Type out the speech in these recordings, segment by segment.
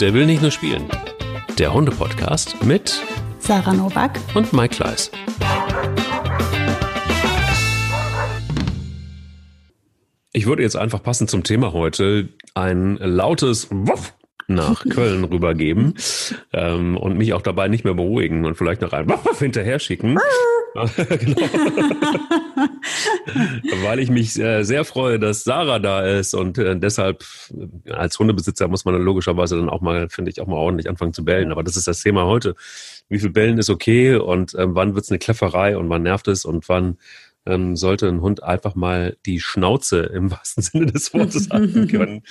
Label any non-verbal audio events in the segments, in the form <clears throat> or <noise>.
Der will nicht nur spielen. Der Hunde-Podcast mit Sarah Novak und Mike Kleiss. Ich würde jetzt einfach passend zum Thema heute ein lautes Wuff nach <laughs> Köln rübergeben ähm, und mich auch dabei nicht mehr beruhigen und vielleicht noch ein Wuff hinterher schicken. <laughs> genau. <laughs> Weil ich mich äh, sehr freue, dass Sarah da ist und äh, deshalb äh, als Hundebesitzer muss man dann logischerweise dann auch mal, finde ich, auch mal ordentlich anfangen zu bellen. Aber das ist das Thema heute. Wie viel Bellen ist okay und ähm, wann wird es eine Klefferei und wann nervt es und wann ähm, sollte ein Hund einfach mal die Schnauze im <laughs> wahrsten Sinne des Wortes halten <laughs> können.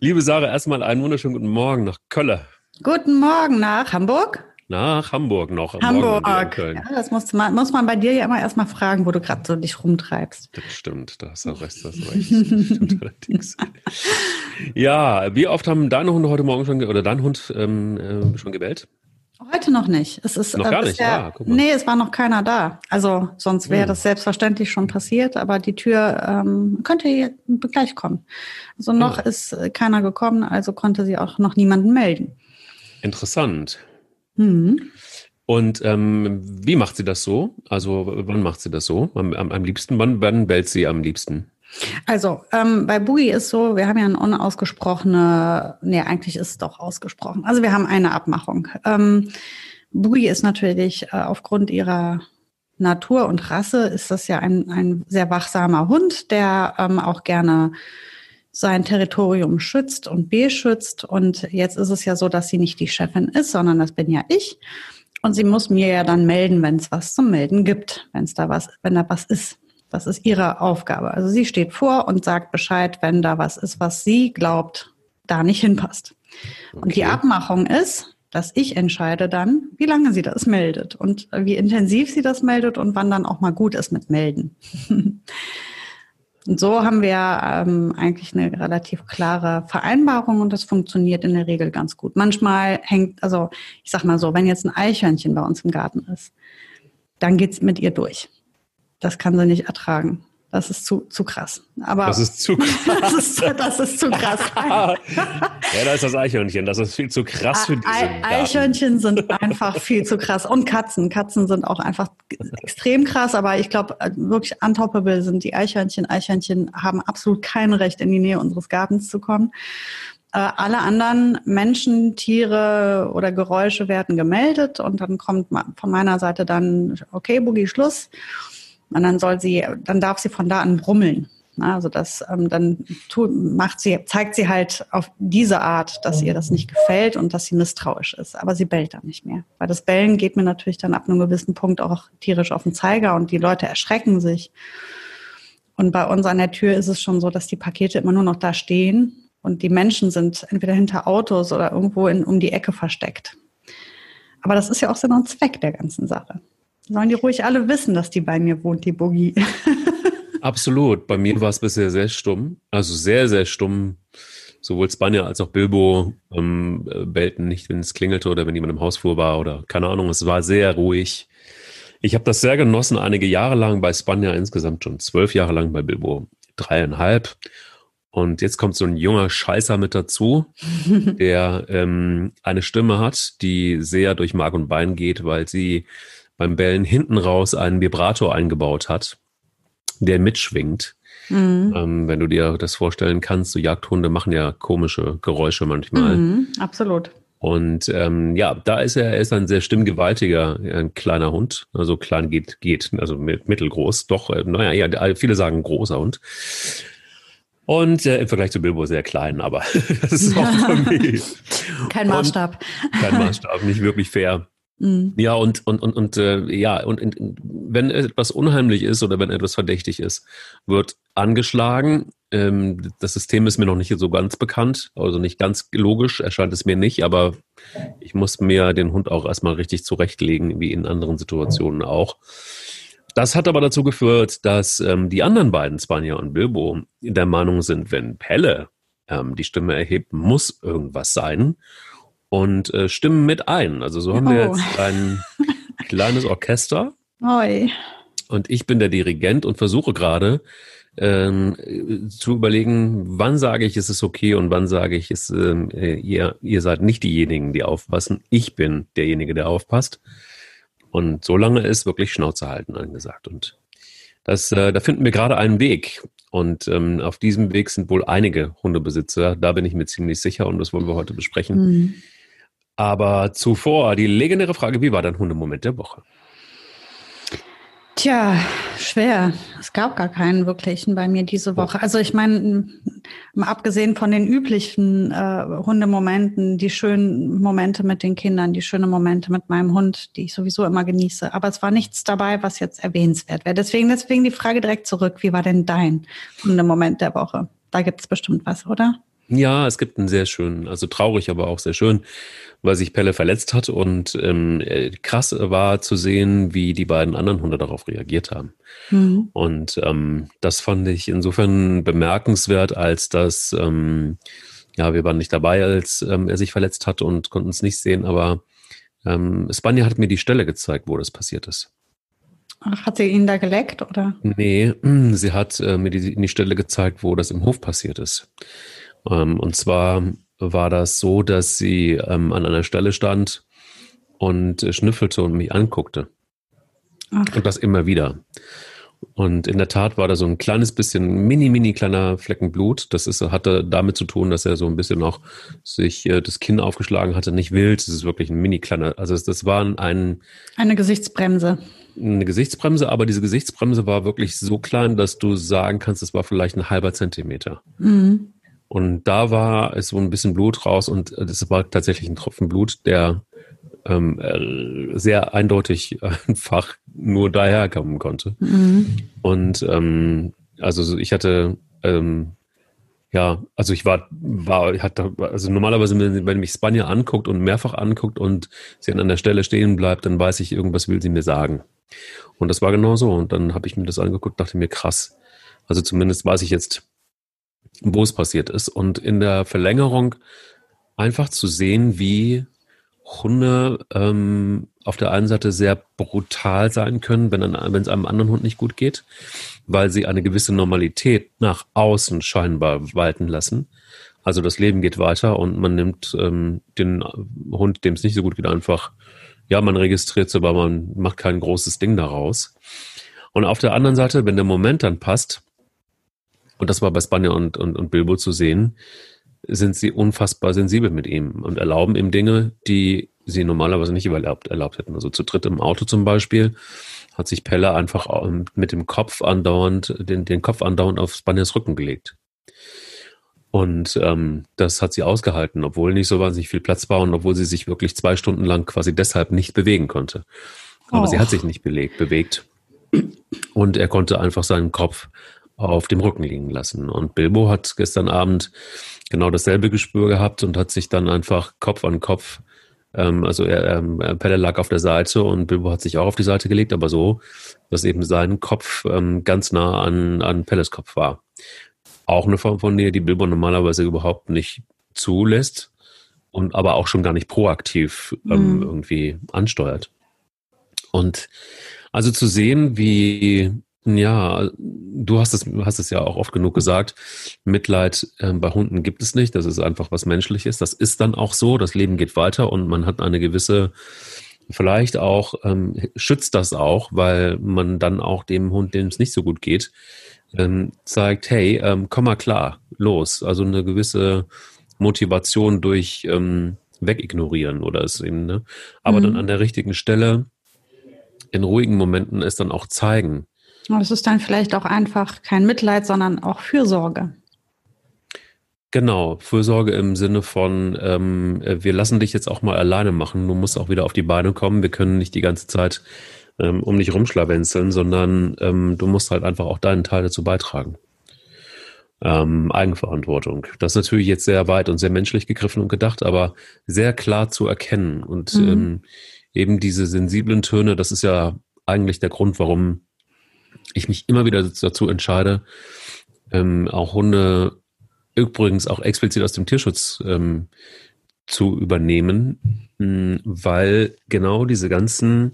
Liebe Sarah, erstmal einen wunderschönen guten Morgen nach Köln. Guten Morgen nach Hamburg. Nach Hamburg noch. Hamburg. Ja, das muss man, muss man bei dir ja immer erstmal fragen, wo du gerade so dich rumtreibst. Das stimmt, da hast du recht. Das stimmt <laughs> allerdings. ja, wie oft haben deine Hunde heute Morgen schon, oder dein Hund ähm, äh, schon gebellt? Heute noch nicht. Es ist noch äh, gar nicht. Ja, ah, nee, es war noch keiner da. Also sonst wäre Hm. das selbstverständlich schon passiert, aber die Tür ähm, könnte gleich kommen. Also noch Ah. ist äh, keiner gekommen, also konnte sie auch noch niemanden melden. Interessant. Mhm. Und ähm, wie macht sie das so? Also wann macht sie das so? Am, am, am liebsten, wann, wann bellt sie am liebsten? Also ähm, bei Boogie ist so, wir haben ja eine unausgesprochene, nee, eigentlich ist es doch ausgesprochen. Also wir haben eine Abmachung. Ähm, Boogie ist natürlich äh, aufgrund ihrer Natur und Rasse ist das ja ein, ein sehr wachsamer Hund, der ähm, auch gerne sein Territorium schützt und beschützt. Und jetzt ist es ja so, dass sie nicht die Chefin ist, sondern das bin ja ich. Und sie muss mir ja dann melden, wenn es was zum Melden gibt, wenn es da was, wenn da was ist. Das ist ihre Aufgabe. Also sie steht vor und sagt Bescheid, wenn da was ist, was sie glaubt, da nicht hinpasst. Und die Okay. Abmachung ist, dass ich entscheide dann, wie lange sie das meldet und wie intensiv sie das meldet und wann dann auch mal gut ist mit Melden. <laughs> und so haben wir ähm, eigentlich eine relativ klare Vereinbarung und das funktioniert in der Regel ganz gut. Manchmal hängt, also ich sag mal so, wenn jetzt ein Eichhörnchen bei uns im Garten ist, dann geht's mit ihr durch. Das kann sie nicht ertragen. Das ist zu, zu krass. Aber Das ist zu <laughs> krass. das ist, das ist zu krass. <laughs> ja, da ist das Eichhörnchen. Das ist viel zu krass für diesen Garten. Eichhörnchen sind einfach viel zu krass. Und Katzen. Katzen sind auch einfach extrem krass, aber ich glaube, wirklich untoppable sind die Eichhörnchen. Eichhörnchen haben absolut kein Recht, in die Nähe unseres Gartens zu kommen. Äh, alle anderen Menschen, Tiere oder Geräusche werden gemeldet und dann kommt von meiner Seite dann, okay, Boogie, Schluss. Und dann soll sie, dann darf sie von da an brummeln. Also das ähm, dann tut, macht sie, zeigt sie halt auf diese Art, dass ihr das nicht gefällt und dass sie misstrauisch ist. Aber sie bellt dann nicht mehr. Weil das Bellen geht mir natürlich dann ab einem gewissen Punkt auch tierisch auf den Zeiger und die Leute erschrecken sich. Und bei uns an der Tür ist es schon so, dass die Pakete immer nur noch da stehen und die Menschen sind entweder hinter Autos oder irgendwo in, um die Ecke versteckt. Aber das ist ja auch Sinn und Zweck der ganzen Sache. Sollen die ruhig alle wissen, dass die bei mir wohnt, die Boogie. <laughs> Absolut. Bei mir war es bisher sehr stumm. Also sehr, sehr stumm. Sowohl Spanier als auch Bilbo ähm, äh, bellten nicht, wenn es klingelte oder wenn jemand im Hausflur war oder keine Ahnung. Es war sehr ruhig. Ich habe das sehr genossen, einige Jahre lang bei Spanier, insgesamt schon zwölf Jahre lang bei Bilbo dreieinhalb. Und jetzt kommt so ein junger Scheißer mit dazu, <laughs> der ähm, eine Stimme hat, die sehr durch Mark und Bein geht, weil sie beim Bellen hinten raus einen Vibrator eingebaut hat, der mitschwingt. Mhm. Ähm, wenn du dir das vorstellen kannst, so Jagdhunde machen ja komische Geräusche manchmal. Mhm, absolut. Und ähm, ja, da ist er, er ist ein sehr stimmgewaltiger, ein kleiner Hund. Also klein geht, geht, also mit, mittelgroß, doch, äh, naja, ja, viele sagen großer Hund. Und äh, im Vergleich zu Bilbo sehr klein, aber <laughs> das ist auch <laughs> für mich Kein Und- Maßstab. kein Maßstab, nicht wirklich fair. Mhm. Ja, und, und, und, und äh, ja, und, und wenn etwas unheimlich ist oder wenn etwas verdächtig ist, wird angeschlagen. Ähm, das System ist mir noch nicht so ganz bekannt, also nicht ganz logisch, erscheint es mir nicht, aber ich muss mir den Hund auch erstmal richtig zurechtlegen, wie in anderen Situationen auch. Das hat aber dazu geführt, dass ähm, die anderen beiden, Spanier und Bilbo, der Meinung sind, wenn Pelle ähm, die Stimme erhebt, muss irgendwas sein und äh, stimmen mit ein. Also so haben wir Oh. jetzt ein <laughs> kleines Orchester Oi. und ich bin der Dirigent und versuche gerade ähm, zu überlegen, wann sage ich, ist es okay und wann sage ich, ist, ähm, äh, ihr, ihr seid nicht diejenigen, die aufpassen. Ich bin derjenige, der aufpasst. Und solange ist wirklich Schnauze halten angesagt. Und das, äh, da finden wir gerade einen Weg. Und ähm, auf diesem Weg sind wohl einige Hundebesitzer. Da bin ich mir ziemlich sicher und das wollen wir heute besprechen. Mhm. Aber zuvor die legendäre Frage, wie war dein Hundemoment der Woche? Tja, schwer. Es gab gar keinen wirklichen bei mir diese Woche. Also ich meine, abgesehen von den üblichen äh, Hundemomenten, die schönen Momente mit den Kindern, die schönen Momente mit meinem Hund, die ich sowieso immer genieße. Aber es war nichts dabei, was jetzt erwähnenswert wäre. Deswegen, deswegen die Frage direkt zurück. Wie war denn dein Hundemoment der Woche? Da gibt es bestimmt was, oder? Ja, es gibt einen sehr schönen, also traurig, aber auch sehr schön, weil sich Pelle verletzt hat und ähm, äh, krass war zu sehen, wie die beiden anderen Hunde darauf reagiert haben. Mhm. Und ähm, das fand ich insofern bemerkenswert, als dass ähm, ja, wir waren nicht dabei, als ähm, er sich verletzt hat und konnten es nicht sehen, aber ähm, Spanja hat mir die Stelle gezeigt, wo das passiert ist. Ach, hat sie ihn da geleckt, oder? Nee, <clears throat> sie hat äh, mir die, die Stelle gezeigt, wo das im Hof passiert ist. Ähm, und zwar war das so, dass sie ähm, an einer Stelle stand und äh, schnüffelte und mich anguckte. Ach. Und das immer wieder. Und in der Tat war da so ein kleines bisschen, mini, mini kleiner Flecken Blut. Das ist, hatte damit zu tun, dass er so ein bisschen noch sich äh, das Kinn aufgeschlagen hatte. Nicht wild, das ist wirklich ein mini kleiner, also das, das war ein... Eine Gesichtsbremse. Eine Gesichtsbremse, aber diese Gesichtsbremse war wirklich so klein, dass du sagen kannst, es war vielleicht ein halber Zentimeter. Mhm. Und da war es so ein bisschen Blut raus und das war tatsächlich ein Tropfen Blut, der ähm, äh, sehr eindeutig <laughs> einfach nur daher kommen konnte. Mhm. Und ähm, also ich hatte ähm, ja, also ich war, war, hatte, also normalerweise, wenn mich Spanja anguckt und mehrfach anguckt und sie an einer Stelle stehen bleibt, dann weiß ich, irgendwas will sie mir sagen. Und das war genau so. Und dann habe ich mir das angeguckt, dachte mir, krass. Also zumindest weiß ich jetzt, wo es passiert ist. Und in der Verlängerung einfach zu sehen, wie Hunde ähm, auf der einen Seite sehr brutal sein können, wenn, es einem anderen Hund nicht gut geht, weil sie eine gewisse Normalität nach außen scheinbar walten lassen. Also das Leben geht weiter und man nimmt ähm, den Hund, dem es nicht so gut geht, einfach, ja, man registriert es, aber man macht kein großes Ding daraus. Und auf der anderen Seite, wenn der Moment dann passt, und das war bei Spanja und, und, und Bilbo zu sehen, sind sie unfassbar sensibel mit ihm und erlauben ihm Dinge, die sie normalerweise nicht erlaubt, erlaubt hätten. Also zu dritt im Auto zum Beispiel hat sich Pelle einfach ähm, mit dem Kopf andauernd, den, den Kopf andauernd auf Spanjas Rücken gelegt. Und ähm, das hat sie ausgehalten, obwohl nicht so wahnsinnig viel Platz war und obwohl sie sich wirklich zwei Stunden lang quasi deshalb nicht bewegen konnte. Aber oh. sie hat sich nicht belegt, bewegt. Und er konnte einfach seinen Kopf auf dem Rücken liegen lassen. Und Bilbo hat gestern Abend genau dasselbe Gespür gehabt und hat sich dann einfach Kopf an Kopf, ähm, also er, ähm, Pelle lag auf der Seite und Bilbo hat sich auch auf die Seite gelegt, aber so, dass eben sein Kopf ähm, ganz nah an, an Pelles Kopf war. Auch eine Form von Nähe, die Bilbo normalerweise überhaupt nicht zulässt und aber auch schon gar nicht proaktiv ähm, mhm. irgendwie ansteuert. Und also zu sehen, wie ja, du hast es, hast es ja auch oft genug gesagt. Mitleid äh, bei Hunden gibt es nicht. Das ist einfach was Menschliches. Das ist dann auch so. Das Leben geht weiter und man hat eine gewisse, vielleicht auch, ähm, schützt das auch, weil man dann auch dem Hund, dem es nicht so gut geht, ähm, zeigt, hey, ähm, komm mal klar, los. Also eine gewisse Motivation durch ähm, wegignorieren oder es eben, ne? Aber mhm. dann an der richtigen Stelle in ruhigen Momenten es dann auch zeigen. Und es ist dann vielleicht auch einfach kein Mitleid, sondern auch Fürsorge. Genau, Fürsorge im Sinne von, ähm, wir lassen dich jetzt auch mal alleine machen, du musst auch wieder auf die Beine kommen, wir können nicht die ganze Zeit ähm, um dich rumschlawenzeln, sondern ähm, du musst halt einfach auch deinen Teil dazu beitragen. Ähm, Eigenverantwortung. Das ist natürlich jetzt sehr weit und sehr menschlich gegriffen und gedacht, aber sehr klar zu erkennen. Und mhm. ähm, eben diese sensiblen Töne, das ist ja eigentlich der Grund, warum ich mich immer wieder dazu entscheide, ähm, auch Hunde übrigens auch explizit aus dem Tierschutz ähm, zu übernehmen, mh, weil genau diese ganzen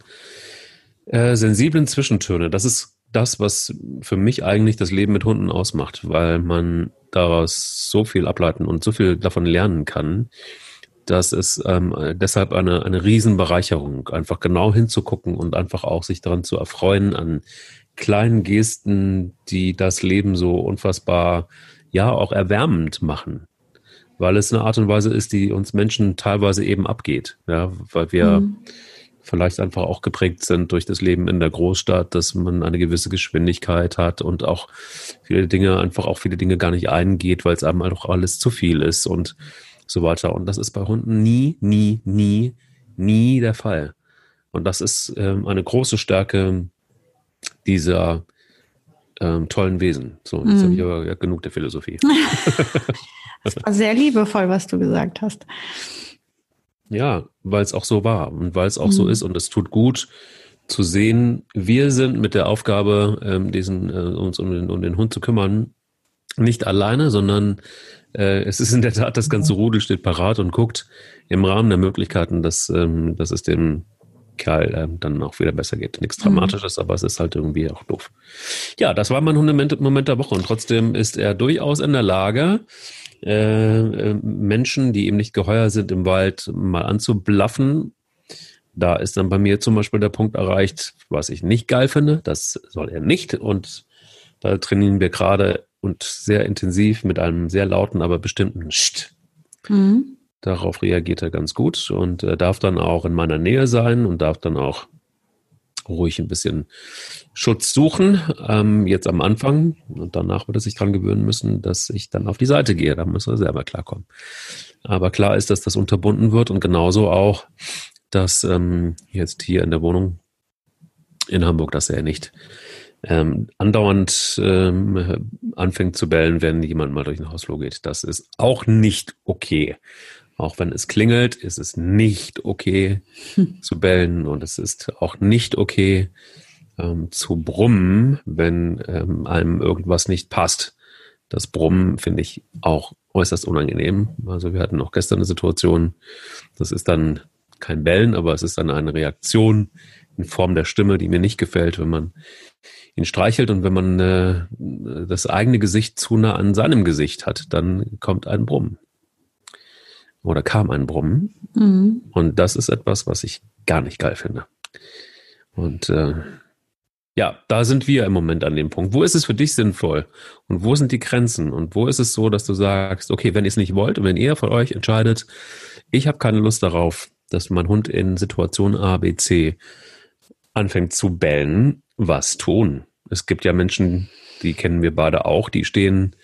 äh, sensiblen Zwischentöne, das ist das, was für mich eigentlich das Leben mit Hunden ausmacht, weil man daraus so viel ableiten und so viel davon lernen kann, dass es ähm, deshalb eine, eine Riesenbereicherung, einfach genau hinzugucken und einfach auch sich daran zu erfreuen an kleinen Gesten, die das Leben so unfassbar, ja, auch erwärmend machen. Weil es eine Art und Weise ist, die uns Menschen teilweise eben abgeht. Ja, weil wir mhm. vielleicht einfach auch geprägt sind durch das Leben in der Großstadt, dass man eine gewisse Geschwindigkeit hat und auch viele Dinge, einfach auch viele Dinge gar nicht eingeht, weil es einem auch alles zu viel ist und so weiter. Und das ist bei Hunden nie, nie, nie, nie der Fall. Und das ist ähm, eine große Stärke dieser ähm, tollen Wesen. So, jetzt mm. habe ich aber genug der Philosophie. <laughs> das war sehr liebevoll, was du gesagt hast. Ja, weil es auch so war und weil es auch mm. so mhm. ist und es tut gut zu sehen, wir sind mit der Aufgabe, ähm, diesen, äh, uns um den, um den Hund zu kümmern, nicht alleine, sondern äh, es ist in der Tat, das ganze Rudel steht parat und guckt im Rahmen der Möglichkeiten, dass, ähm, dass es dem Kerl ähm, dann auch wieder besser geht. Nichts mhm. Dramatisches, mhm. aber es ist halt irgendwie auch doof. Ja, das war mein Hundemoment der Woche und trotzdem ist er durchaus in der Lage, äh, äh, Menschen, die ihm nicht geheuer sind, im Wald mal anzublaffen. Da ist dann bei mir zum Beispiel der Punkt erreicht, was ich nicht geil finde. Das soll er nicht. Und da trainieren wir gerade und sehr intensiv mit einem sehr lauten, aber bestimmten Scht. Mhm. Darauf reagiert er ganz gut und äh, darf dann auch in meiner Nähe sein und darf dann auch ruhig ein bisschen Schutz suchen, ähm, jetzt am Anfang. Und danach wird er sich dran gewöhnen müssen, dass ich dann auf die Seite gehe. Da muss er selber klarkommen. Aber klar ist, dass das unterbunden wird und genauso auch, dass ähm, jetzt hier in der Wohnung in Hamburg, dass er nicht ähm, andauernd ähm, anfängt zu bellen, wenn jemand mal durch den Hausflur geht. Das ist auch nicht okay. Auch wenn es klingelt, ist es nicht okay hm. zu bellen und es ist auch nicht okay ähm, zu brummen, wenn ähm, einem irgendwas nicht passt. Das Brummen finde ich auch äußerst unangenehm. Also wir hatten auch gestern eine Situation, das ist dann kein Bellen, aber es ist dann eine Reaktion in Form der Stimme, die mir nicht gefällt, wenn man ihn streichelt und wenn man äh, das eigene Gesicht zu nah an seinem Gesicht hat, dann kommt ein Brummen. Oder kam ein Brummen. Mhm. Und das ist etwas, was ich gar nicht geil finde. Und äh, ja, da sind wir im Moment an dem Punkt. Wo ist es für dich sinnvoll? Und wo sind die Grenzen? Und wo ist es so, dass du sagst, okay, wenn ihr es nicht wollt und wenn ihr von euch entscheidet, ich habe keine Lust darauf, dass mein Hund in Situation A, B, C anfängt zu bellen, was tun. Es gibt ja Menschen, die kennen wir beide auch, die stehen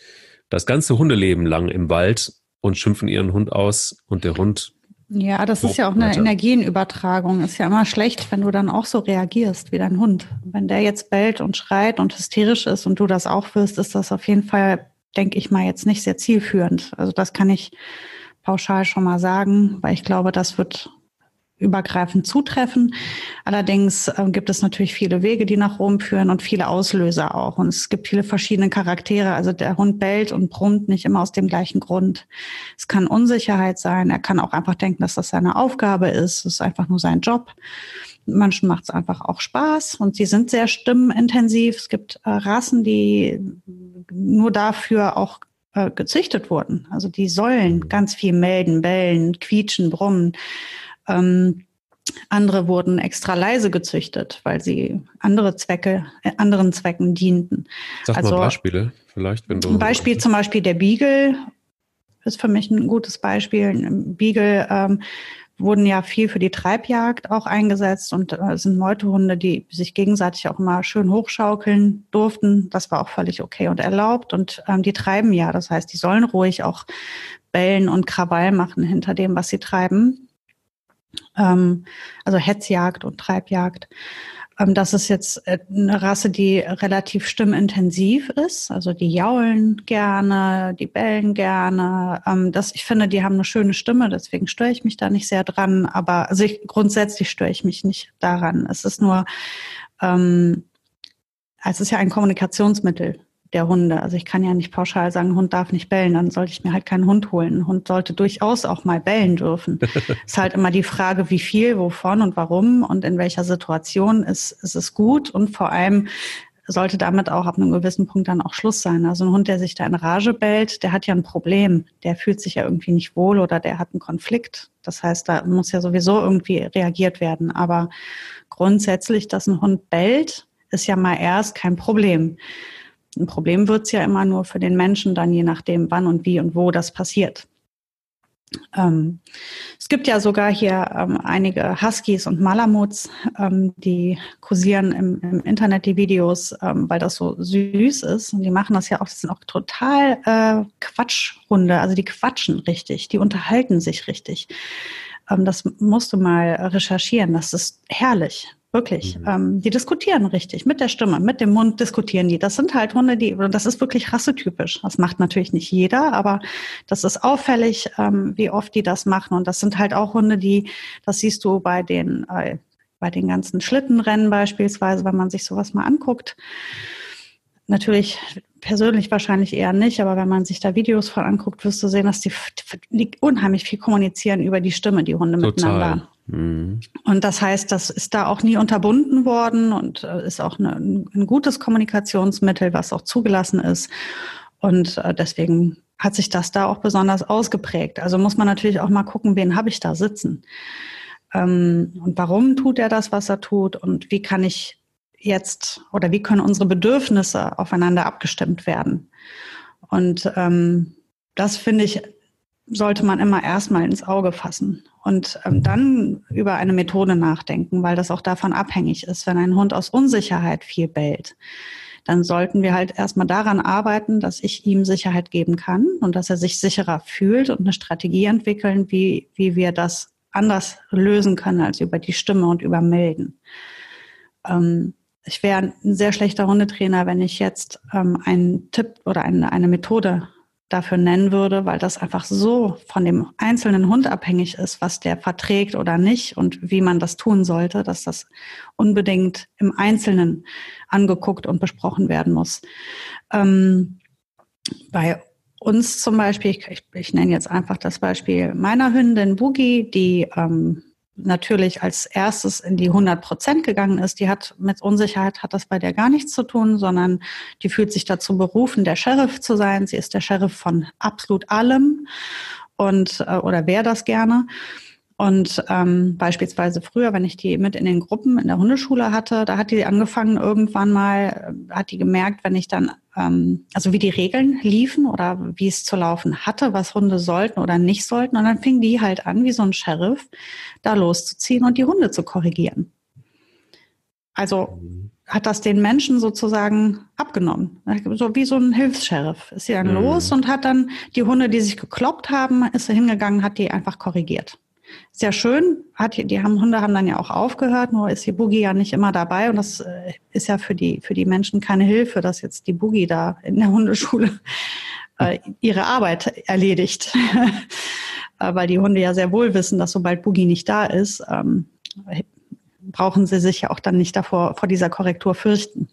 das ganze Hundeleben lang im Wald und schimpfen ihren Hund aus und der Hund. Ja, das ist ja auch eine weiter. Energienübertragung. Ist ja immer schlecht, wenn du dann auch so reagierst wie dein Hund. Wenn der jetzt bellt und schreit und hysterisch ist und du das auch wirst, ist das auf jeden Fall, denke ich mal, jetzt nicht sehr zielführend. Also das kann ich pauschal schon mal sagen, weil ich glaube, das wird übergreifend zutreffen. Allerdings äh, gibt es natürlich viele Wege, die nach Rom führen und viele Auslöser auch. Und es gibt viele verschiedene Charaktere. Also der Hund bellt und brummt nicht immer aus dem gleichen Grund. Es kann Unsicherheit sein. Er kann auch einfach denken, dass das seine Aufgabe ist. Es ist einfach nur sein Job. Manchen macht es einfach auch Spaß und sie sind sehr stimmenintensiv. Es gibt äh, Rassen, die nur dafür auch äh, gezüchtet wurden. Also die sollen ganz viel melden, bellen, quietschen, brummen. Ähm, andere wurden extra leise gezüchtet, weil sie andere Zwecke, äh, anderen Zwecken dienten. Sag also, mal Beispiele, vielleicht, wenn du. Ein Beispiel zum Beispiel der Beagle ist für mich ein gutes Beispiel. Beagle ähm, wurden ja viel für die Treibjagd auch eingesetzt und äh, sind Meutehunde, die sich gegenseitig auch immer schön hochschaukeln durften. Das war auch völlig okay und erlaubt. Und ähm, die treiben ja, das heißt, die sollen ruhig auch bellen und Krawall machen hinter dem, was sie treiben ähm, also Hetzjagd und Treibjagd. Ähm, das ist jetzt äh, eine Rasse, die relativ stimmintensiv ist. Also die jaulen gerne, die bellen gerne. Ähm, das, ich finde, die haben eine schöne Stimme, deswegen störe ich mich da nicht sehr dran. Aber also ich, grundsätzlich störe ich mich nicht daran. Es ist nur, ähm, es ist ja ein Kommunikationsmittel der Hunde. Also ich kann ja nicht pauschal sagen, ein Hund darf nicht bellen, dann sollte ich mir halt keinen Hund holen. Ein Hund sollte durchaus auch mal bellen dürfen. <laughs> ist halt immer die Frage, wie viel, wovon und warum und in welcher Situation ist, ist es gut und vor allem sollte damit auch ab einem gewissen Punkt dann auch Schluss sein. Also ein Hund, der sich da in Rage bellt, der hat ja ein Problem. Der fühlt sich ja irgendwie nicht wohl oder der hat einen Konflikt. Das heißt, da muss ja sowieso irgendwie reagiert werden. Aber grundsätzlich, dass ein Hund bellt, ist ja mal erst kein Problem. Ein Problem wird es ja immer nur für den Menschen, dann je nachdem, wann und wie und wo das passiert. Ähm, es gibt ja sogar hier ähm, einige Huskies und Malamuts, ähm, die kursieren im, im, Internet die Videos, ähm, weil das so süß ist. Und die machen das ja auch, das sind auch total äh, Quatschhunde, also die quatschen richtig, die unterhalten sich richtig. Ähm, das musst du mal recherchieren, das ist herrlich. Wirklich. Mhm. Ähm, die diskutieren richtig. Mit der Stimme, mit dem Mund diskutieren die. Das sind halt Hunde, die, das ist wirklich rassetypisch. Das macht natürlich nicht jeder, aber das ist auffällig, ähm, wie oft die das machen. Und das sind halt auch Hunde, die, das siehst du bei den, äh, bei den ganzen Schlittenrennen beispielsweise, wenn man sich sowas mal anguckt. Natürlich persönlich wahrscheinlich eher nicht, aber wenn man sich da Videos von anguckt, wirst du sehen, dass die, die unheimlich viel kommunizieren über die Stimme, die Hunde Total. miteinander. Mhm. Und das heißt, das ist da auch nie unterbunden worden und äh, ist auch ein gutes Kommunikationsmittel, was auch zugelassen ist. Und äh, deswegen hat sich das da auch besonders ausgeprägt. Also muss man natürlich auch mal gucken, wen habe ich da sitzen. Ähm, und warum tut er das, was er tut? Und wie kann ich jetzt oder wie können unsere Bedürfnisse aufeinander abgestimmt werden? Und ähm, das finde ich, sollte man immer erstmal ins Auge fassen und ähm, dann über eine Methode nachdenken, weil das auch davon abhängig ist. Wenn ein Hund aus Unsicherheit viel bellt, dann sollten wir halt erstmal daran arbeiten, dass ich ihm Sicherheit geben kann und dass er sich sicherer fühlt und eine Strategie entwickeln, wie, wie wir das anders lösen können als über die Stimme und über Melden. Ähm, ich wäre ein sehr schlechter Hundetrainer, wenn ich jetzt ähm, einen Tipp oder eine, eine Methode dafür nennen würde, weil das einfach so von dem einzelnen Hund abhängig ist, was der verträgt oder nicht und wie man das tun sollte, dass das unbedingt im Einzelnen angeguckt und besprochen werden muss. Ähm, bei uns zum Beispiel, ich, ich, nenne jetzt einfach das Beispiel meiner Hündin Boogie, die ähm, natürlich als erstes in die 100 Prozent gegangen ist, die hat mit Unsicherheit hat das bei der gar nichts zu tun, sondern die fühlt sich dazu berufen, der Sheriff zu sein. Sie ist der Sheriff von absolut allem und äh, oder wäre das gerne. Und ähm, beispielsweise früher, wenn ich die mit in den Gruppen in der Hundeschule hatte, da hat die angefangen irgendwann mal, äh, hat die gemerkt, wenn ich dann, ähm, also wie die Regeln liefen oder wie es zu laufen hatte, was Hunde sollten oder nicht sollten. Und dann fing die halt an, wie so ein Sheriff, da loszuziehen und die Hunde zu korrigieren. Also hat das den Menschen sozusagen abgenommen. So wie so ein Hilfs-Sheriff. Ist sie dann mhm. los und hat dann die Hunde, die sich gekloppt haben, ist er hingegangen, hat die einfach korrigiert. Sehr schön. Hat, die haben, Hunde haben dann ja auch aufgehört, nur ist die Boogie ja nicht immer dabei und das äh, ist ja für die, für die Menschen keine Hilfe, dass jetzt die Boogie da in der Hundeschule <laughs> äh, ihre Arbeit erledigt. <laughs> Äh, weil die Hunde ja sehr wohl wissen, dass sobald Boogie nicht da ist, ähm, brauchen sie sich ja auch dann nicht davor, vor dieser Korrektur fürchten.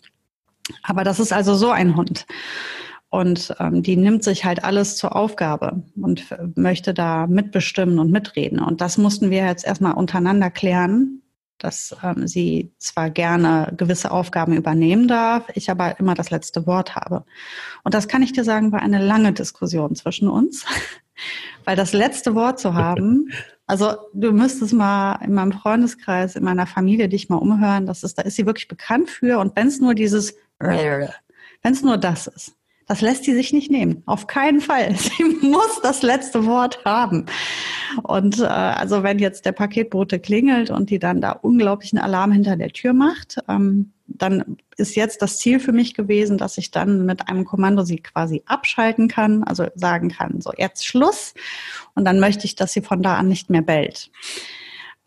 Aber das ist also so ein Hund. Und ähm, die nimmt sich halt alles zur Aufgabe und möchte da mitbestimmen und mitreden. Und das mussten wir jetzt erstmal untereinander klären, dass ähm, sie zwar gerne gewisse Aufgaben übernehmen darf, ich aber immer das letzte Wort habe. Und das kann ich dir sagen, war eine lange Diskussion zwischen uns, <laughs> weil das letzte Wort zu haben, <laughs> also du müsstest mal in meinem Freundeskreis, in meiner Familie dich mal umhören, das ist, da ist sie wirklich bekannt für. Und wenn es nur dieses, wenn es nur das ist, das lässt sie sich nicht nehmen. Auf keinen Fall. <laughs> Sie muss das letzte Wort haben. Und äh, also wenn jetzt der Paketbote klingelt und die dann da unglaublichen Alarm hinter der Tür macht, ähm, dann ist jetzt das Ziel für mich gewesen, dass ich dann mit einem Kommando sie quasi abschalten kann, also sagen kann, so jetzt Schluss. Und dann möchte ich, dass sie von da an nicht mehr bellt.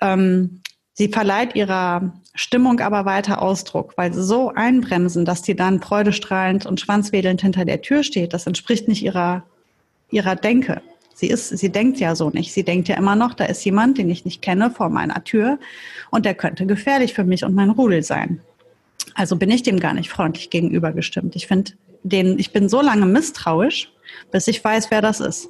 Ähm, Sie verleiht ihrer Stimmung aber weiter Ausdruck, weil sie so einbremsen, dass sie dann freudestrahlend und schwanzwedelnd hinter der Tür steht. Das entspricht nicht ihrer, ihrer Denke. Sie ist, sie denkt ja so nicht. Sie denkt ja immer noch, da ist jemand, den ich nicht kenne, vor meiner Tür und der könnte gefährlich für mich und mein Rudel sein. Also bin ich dem gar nicht freundlich gegenübergestimmt. Ich finde den, ich bin so lange misstrauisch, bis ich weiß, wer das ist.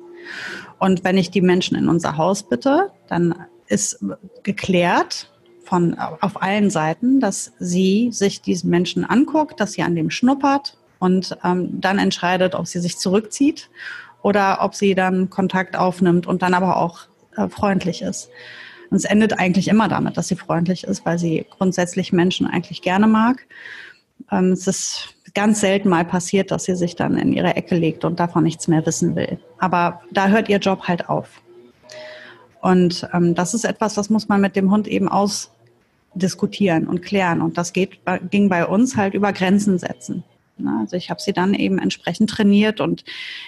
Und wenn ich die Menschen in unser Haus bitte, dann ist geklärt, von auf allen Seiten, dass sie sich diesen Menschen anguckt, dass sie an dem schnuppert und ähm, dann entscheidet, ob sie sich zurückzieht oder ob sie dann Kontakt aufnimmt und dann aber auch äh, freundlich ist. Und es endet eigentlich immer damit, dass sie freundlich ist, weil sie grundsätzlich Menschen eigentlich gerne mag. Ähm, es ist ganz selten mal passiert, dass sie sich dann in ihre Ecke legt und davon nichts mehr wissen will. Aber da hört ihr Job halt auf. Und ähm, das ist etwas, das muss man mit dem Hund eben ausdiskutieren und klären. Und das geht, ging bei uns halt über Grenzen setzen. Also ich habe sie dann eben entsprechend trainiert und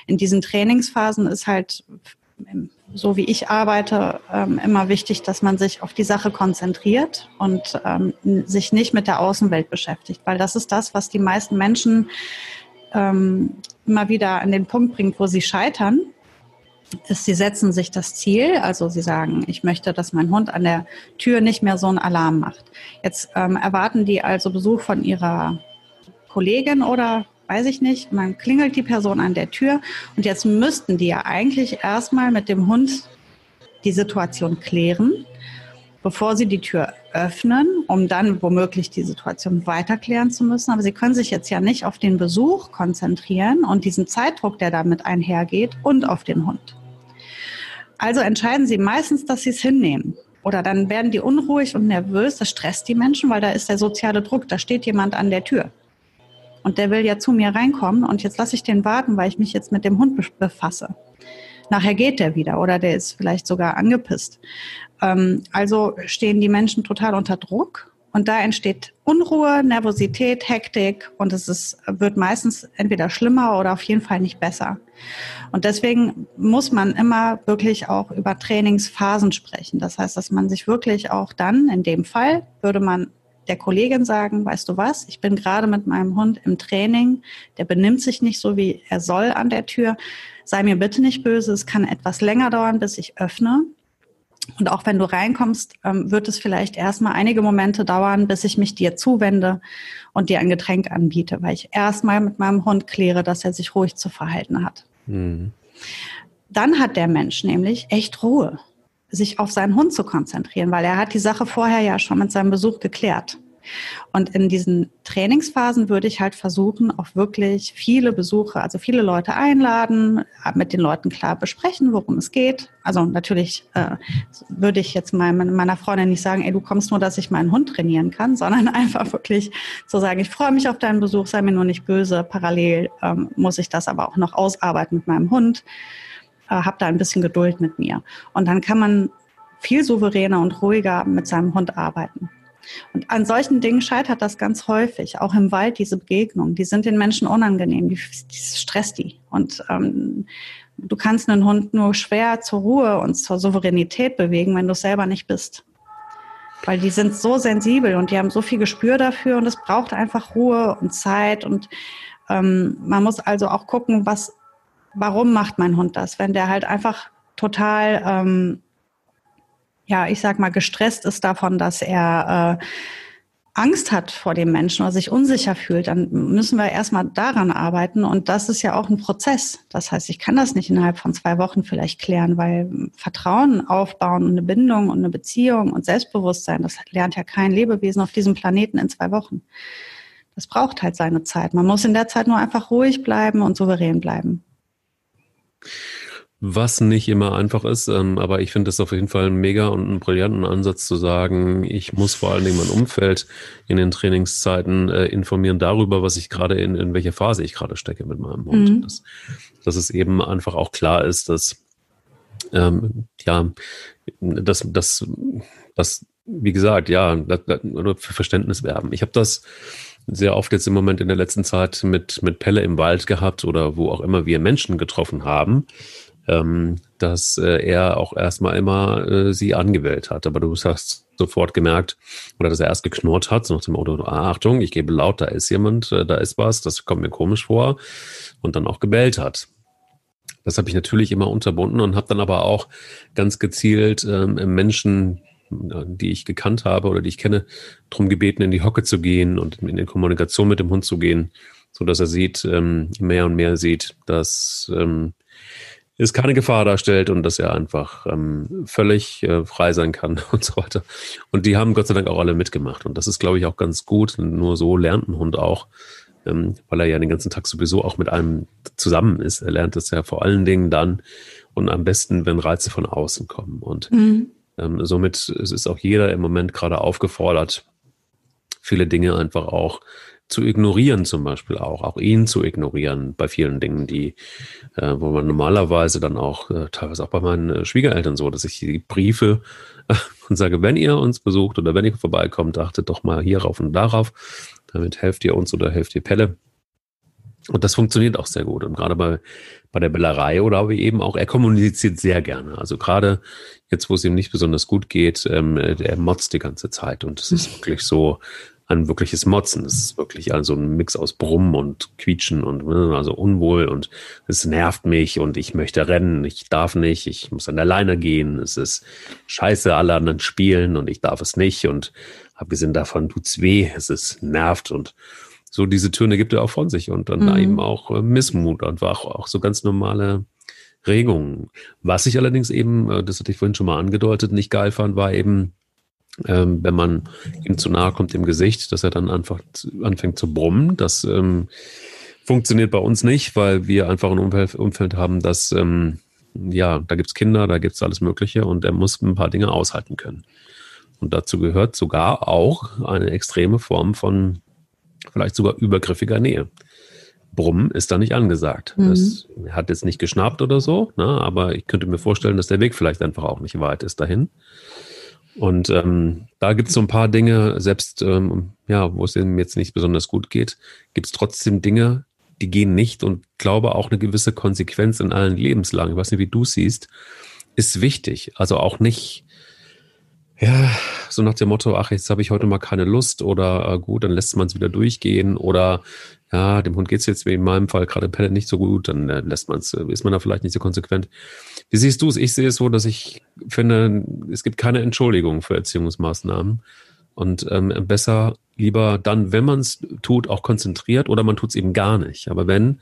in diesen Trainingsphasen ist halt so wie ich arbeite, ähm, immer wichtig, dass man sich auf die Sache konzentriert und ähm, sich nicht mit der Außenwelt beschäftigt, weil das ist das, was die meisten Menschen ähm, immer wieder an den Punkt bringt, wo sie scheitern, ist, sie setzen sich das Ziel, also sie sagen, ich möchte, dass mein Hund an der Tür nicht mehr so einen Alarm macht. Jetzt ähm, erwarten die also Besuch von ihrer Kollegin oder weiß ich nicht, dann klingelt die Person an der Tür und jetzt müssten die ja eigentlich erstmal mit dem Hund die Situation klären, bevor sie die Tür öffnen, um dann womöglich die Situation weiter klären zu müssen. Aber sie können sich jetzt ja nicht auf den Besuch konzentrieren und diesen Zeitdruck, der damit einhergeht, und auf den Hund. Also entscheiden sie meistens, dass sie es hinnehmen. Oder dann werden die unruhig und nervös, das stresst die Menschen, weil da ist der soziale Druck, da steht jemand an der Tür. Und der will ja zu mir reinkommen und jetzt lasse ich den warten, weil ich mich jetzt mit dem Hund befasse. Nachher geht der wieder oder der ist vielleicht sogar angepisst. Ähm, also stehen die Menschen total unter Druck und da entsteht Unruhe, Nervosität, Hektik und es ist, wird meistens entweder schlimmer oder auf jeden Fall nicht besser. Und deswegen muss man immer wirklich auch über Trainingsphasen sprechen. Das heißt, dass man sich wirklich auch dann, in dem Fall, würde man der Kollegin sagen, weißt du was, ich bin gerade mit meinem Hund im Training, der benimmt sich nicht so, wie er soll an der Tür. Sei mir bitte nicht böse, es kann etwas länger dauern, bis ich öffne. Und auch wenn du reinkommst, ähm, wird es vielleicht erstmal einige Momente dauern, bis ich mich dir zuwende und dir ein Getränk anbiete, weil ich erstmal mit meinem Hund kläre, dass er sich ruhig zu verhalten hat. Mhm. Dann hat der Mensch nämlich echt Ruhe sich auf seinen Hund zu konzentrieren, weil er hat die Sache vorher ja schon mit seinem Besuch geklärt. Und in diesen Trainingsphasen würde ich halt versuchen, auch wirklich viele Besuche, also viele Leute einladen, mit den Leuten klar besprechen, worum es geht. Also natürlich äh, würde ich jetzt mein, meiner Freundin nicht sagen, ey, du kommst nur, dass ich meinen Hund trainieren kann, <laughs> sondern einfach wirklich zu sagen, ich freue mich auf deinen Besuch, sei mir nur nicht böse. Parallel ähm, muss ich das aber auch noch ausarbeiten mit meinem Hund äh, hab da ein bisschen Geduld mit mir. Und dann kann man viel souveräner und ruhiger mit seinem Hund arbeiten. Und an solchen Dingen scheitert das ganz häufig, auch im Wald, diese Begegnungen. Die sind den Menschen unangenehm, die, die stresst die. Und ähm, du kannst einen Hund nur schwer zur Ruhe und zur Souveränität bewegen, wenn du es selber nicht bist. Weil die sind so sensibel und die haben so viel Gespür dafür und es braucht einfach Ruhe und Zeit. Und ähm, man muss also auch gucken, was warum macht mein Hund das? Wenn der halt einfach total, ähm, ja, ich sag mal, gestresst ist davon, dass er äh, Angst hat vor dem Menschen oder sich unsicher fühlt, dann müssen wir erstmal daran arbeiten. Und das ist ja auch ein Prozess. Das heißt, ich kann das nicht innerhalb von zwei Wochen vielleicht klären, weil Vertrauen aufbauen und eine Bindung und eine Beziehung und Selbstbewusstsein, das lernt ja kein Lebewesen auf diesem Planeten in zwei Wochen. Das braucht halt seine Zeit. Man muss in der Zeit nur einfach ruhig bleiben und souverän bleiben. Was nicht immer einfach ist, ähm, aber ich finde es auf jeden Fall ein mega und einen brillanten Ansatz zu sagen, ich muss vor allen Dingen mein Umfeld in den Trainingszeiten äh, informieren darüber, was ich gerade in, in welcher Phase ich gerade stecke mit meinem Hund. Mhm. Dass, dass es eben einfach auch klar ist, dass ähm, ja, dass, dass, dass, wie gesagt, ja, oder für Verständnis werben. Ich habe das sehr oft jetzt im Moment in der letzten Zeit mit, mit Pelle im Wald gehabt oder wo auch immer wir Menschen getroffen haben, ähm, dass äh, er auch erstmal immer äh, sie angewählt hat. Aber du hast sofort gemerkt, oder dass er erst geknurrt hat, so nach dem Motto, ah, Achtung, ich gebe laut, da ist jemand, äh, da ist was, das kommt mir komisch vor und dann auch gebellt hat. Das habe ich natürlich immer unterbunden und habe dann aber auch ganz gezielt ähm, Menschen die ich gekannt habe oder die ich kenne, darum gebeten, in die Hocke zu gehen und in die Kommunikation mit dem Hund zu gehen, so dass er sieht, ähm, mehr und mehr sieht, dass ähm, es keine Gefahr darstellt und dass er einfach ähm, völlig äh, frei sein kann <laughs> und so weiter. Und die haben Gott sei Dank auch alle mitgemacht. Und das ist, glaube ich, auch ganz gut. Nur so lernt ein Hund auch, ähm, weil er ja den ganzen Tag sowieso auch mit einem zusammen ist. Er lernt es ja vor allen Dingen dann und am besten, wenn Reize von außen kommen. Und mhm. ähm, somit ist auch jeder im Moment gerade aufgefordert, viele Dinge einfach auch zu ignorieren zum Beispiel auch, auch ihn zu ignorieren bei vielen Dingen, die, äh, wo man normalerweise dann auch, äh, teilweise auch bei meinen äh, Schwiegereltern so, dass ich die Briefe äh, <laughs> und sage, wenn ihr uns besucht oder wenn ihr vorbeikommt, achtet doch mal hierauf und darauf, damit helft ihr uns oder helft ihr Pelle. Und das funktioniert auch sehr gut. Und gerade bei, bei der Bellerei oder eben auch, er kommuniziert sehr gerne. Also gerade jetzt, wo es ihm nicht besonders gut geht, ähm, er motzt die ganze Zeit. Und es ist wirklich so, ein wirkliches Motzen. Es ist wirklich also ein Mix aus Brummen und Quietschen und ne, also unwohl und es nervt mich und ich möchte rennen, ich darf nicht, ich muss an der Leine gehen, es ist scheiße, alle anderen spielen und ich darf es nicht und abgesehen davon tut's weh, es ist nervt und so diese Töne gibt er auch von sich und dann mhm. eben auch äh, Missmut und war auch, auch so ganz normale Regungen. Was ich allerdings eben, äh, das hatte ich vorhin schon mal angedeutet, nicht geil fand, war eben, ähm, wenn man ihm zu nahe kommt im Gesicht, dass er dann einfach anfängt zu brummen. Das ähm, funktioniert bei uns nicht, weil wir einfach ein Umfeld, Umfeld haben, das, ähm, ja, da gibt's Kinder, da gibt's alles Mögliche und er muss ein paar Dinge aushalten können. Und dazu gehört sogar auch eine extreme Form von vielleicht sogar übergriffiger Nähe. Brummen ist da nicht angesagt. Mhm. Das hat jetzt nicht geschnappt oder so, ne, aber ich könnte mir vorstellen, dass der Weg vielleicht einfach auch nicht weit ist dahin. Und ähm, da gibt es so ein paar Dinge, selbst ähm, ja, wo es ihm jetzt nicht besonders gut geht, gibt es trotzdem Dinge, die gehen nicht und glaube auch eine gewisse Konsequenz in allen Lebenslagen. Ich weiß nicht, wie du siehst, ist wichtig. Also auch nicht, ja, so nach dem Motto, ach, jetzt habe ich heute mal keine Lust oder äh, gut, dann lässt man es wieder durchgehen oder ja, dem Hund geht es jetzt wie in meinem Fall gerade Pellet nicht so gut, dann äh, lässt man es, äh, ist man da vielleicht nicht so konsequent. Wie siehst du es? Ich sehe es so, dass ich finde, es gibt keine Entschuldigung für Erziehungsmaßnahmen. Und ähm, besser lieber dann, wenn man es tut, auch konzentriert oder man tut es eben gar nicht. Aber wenn,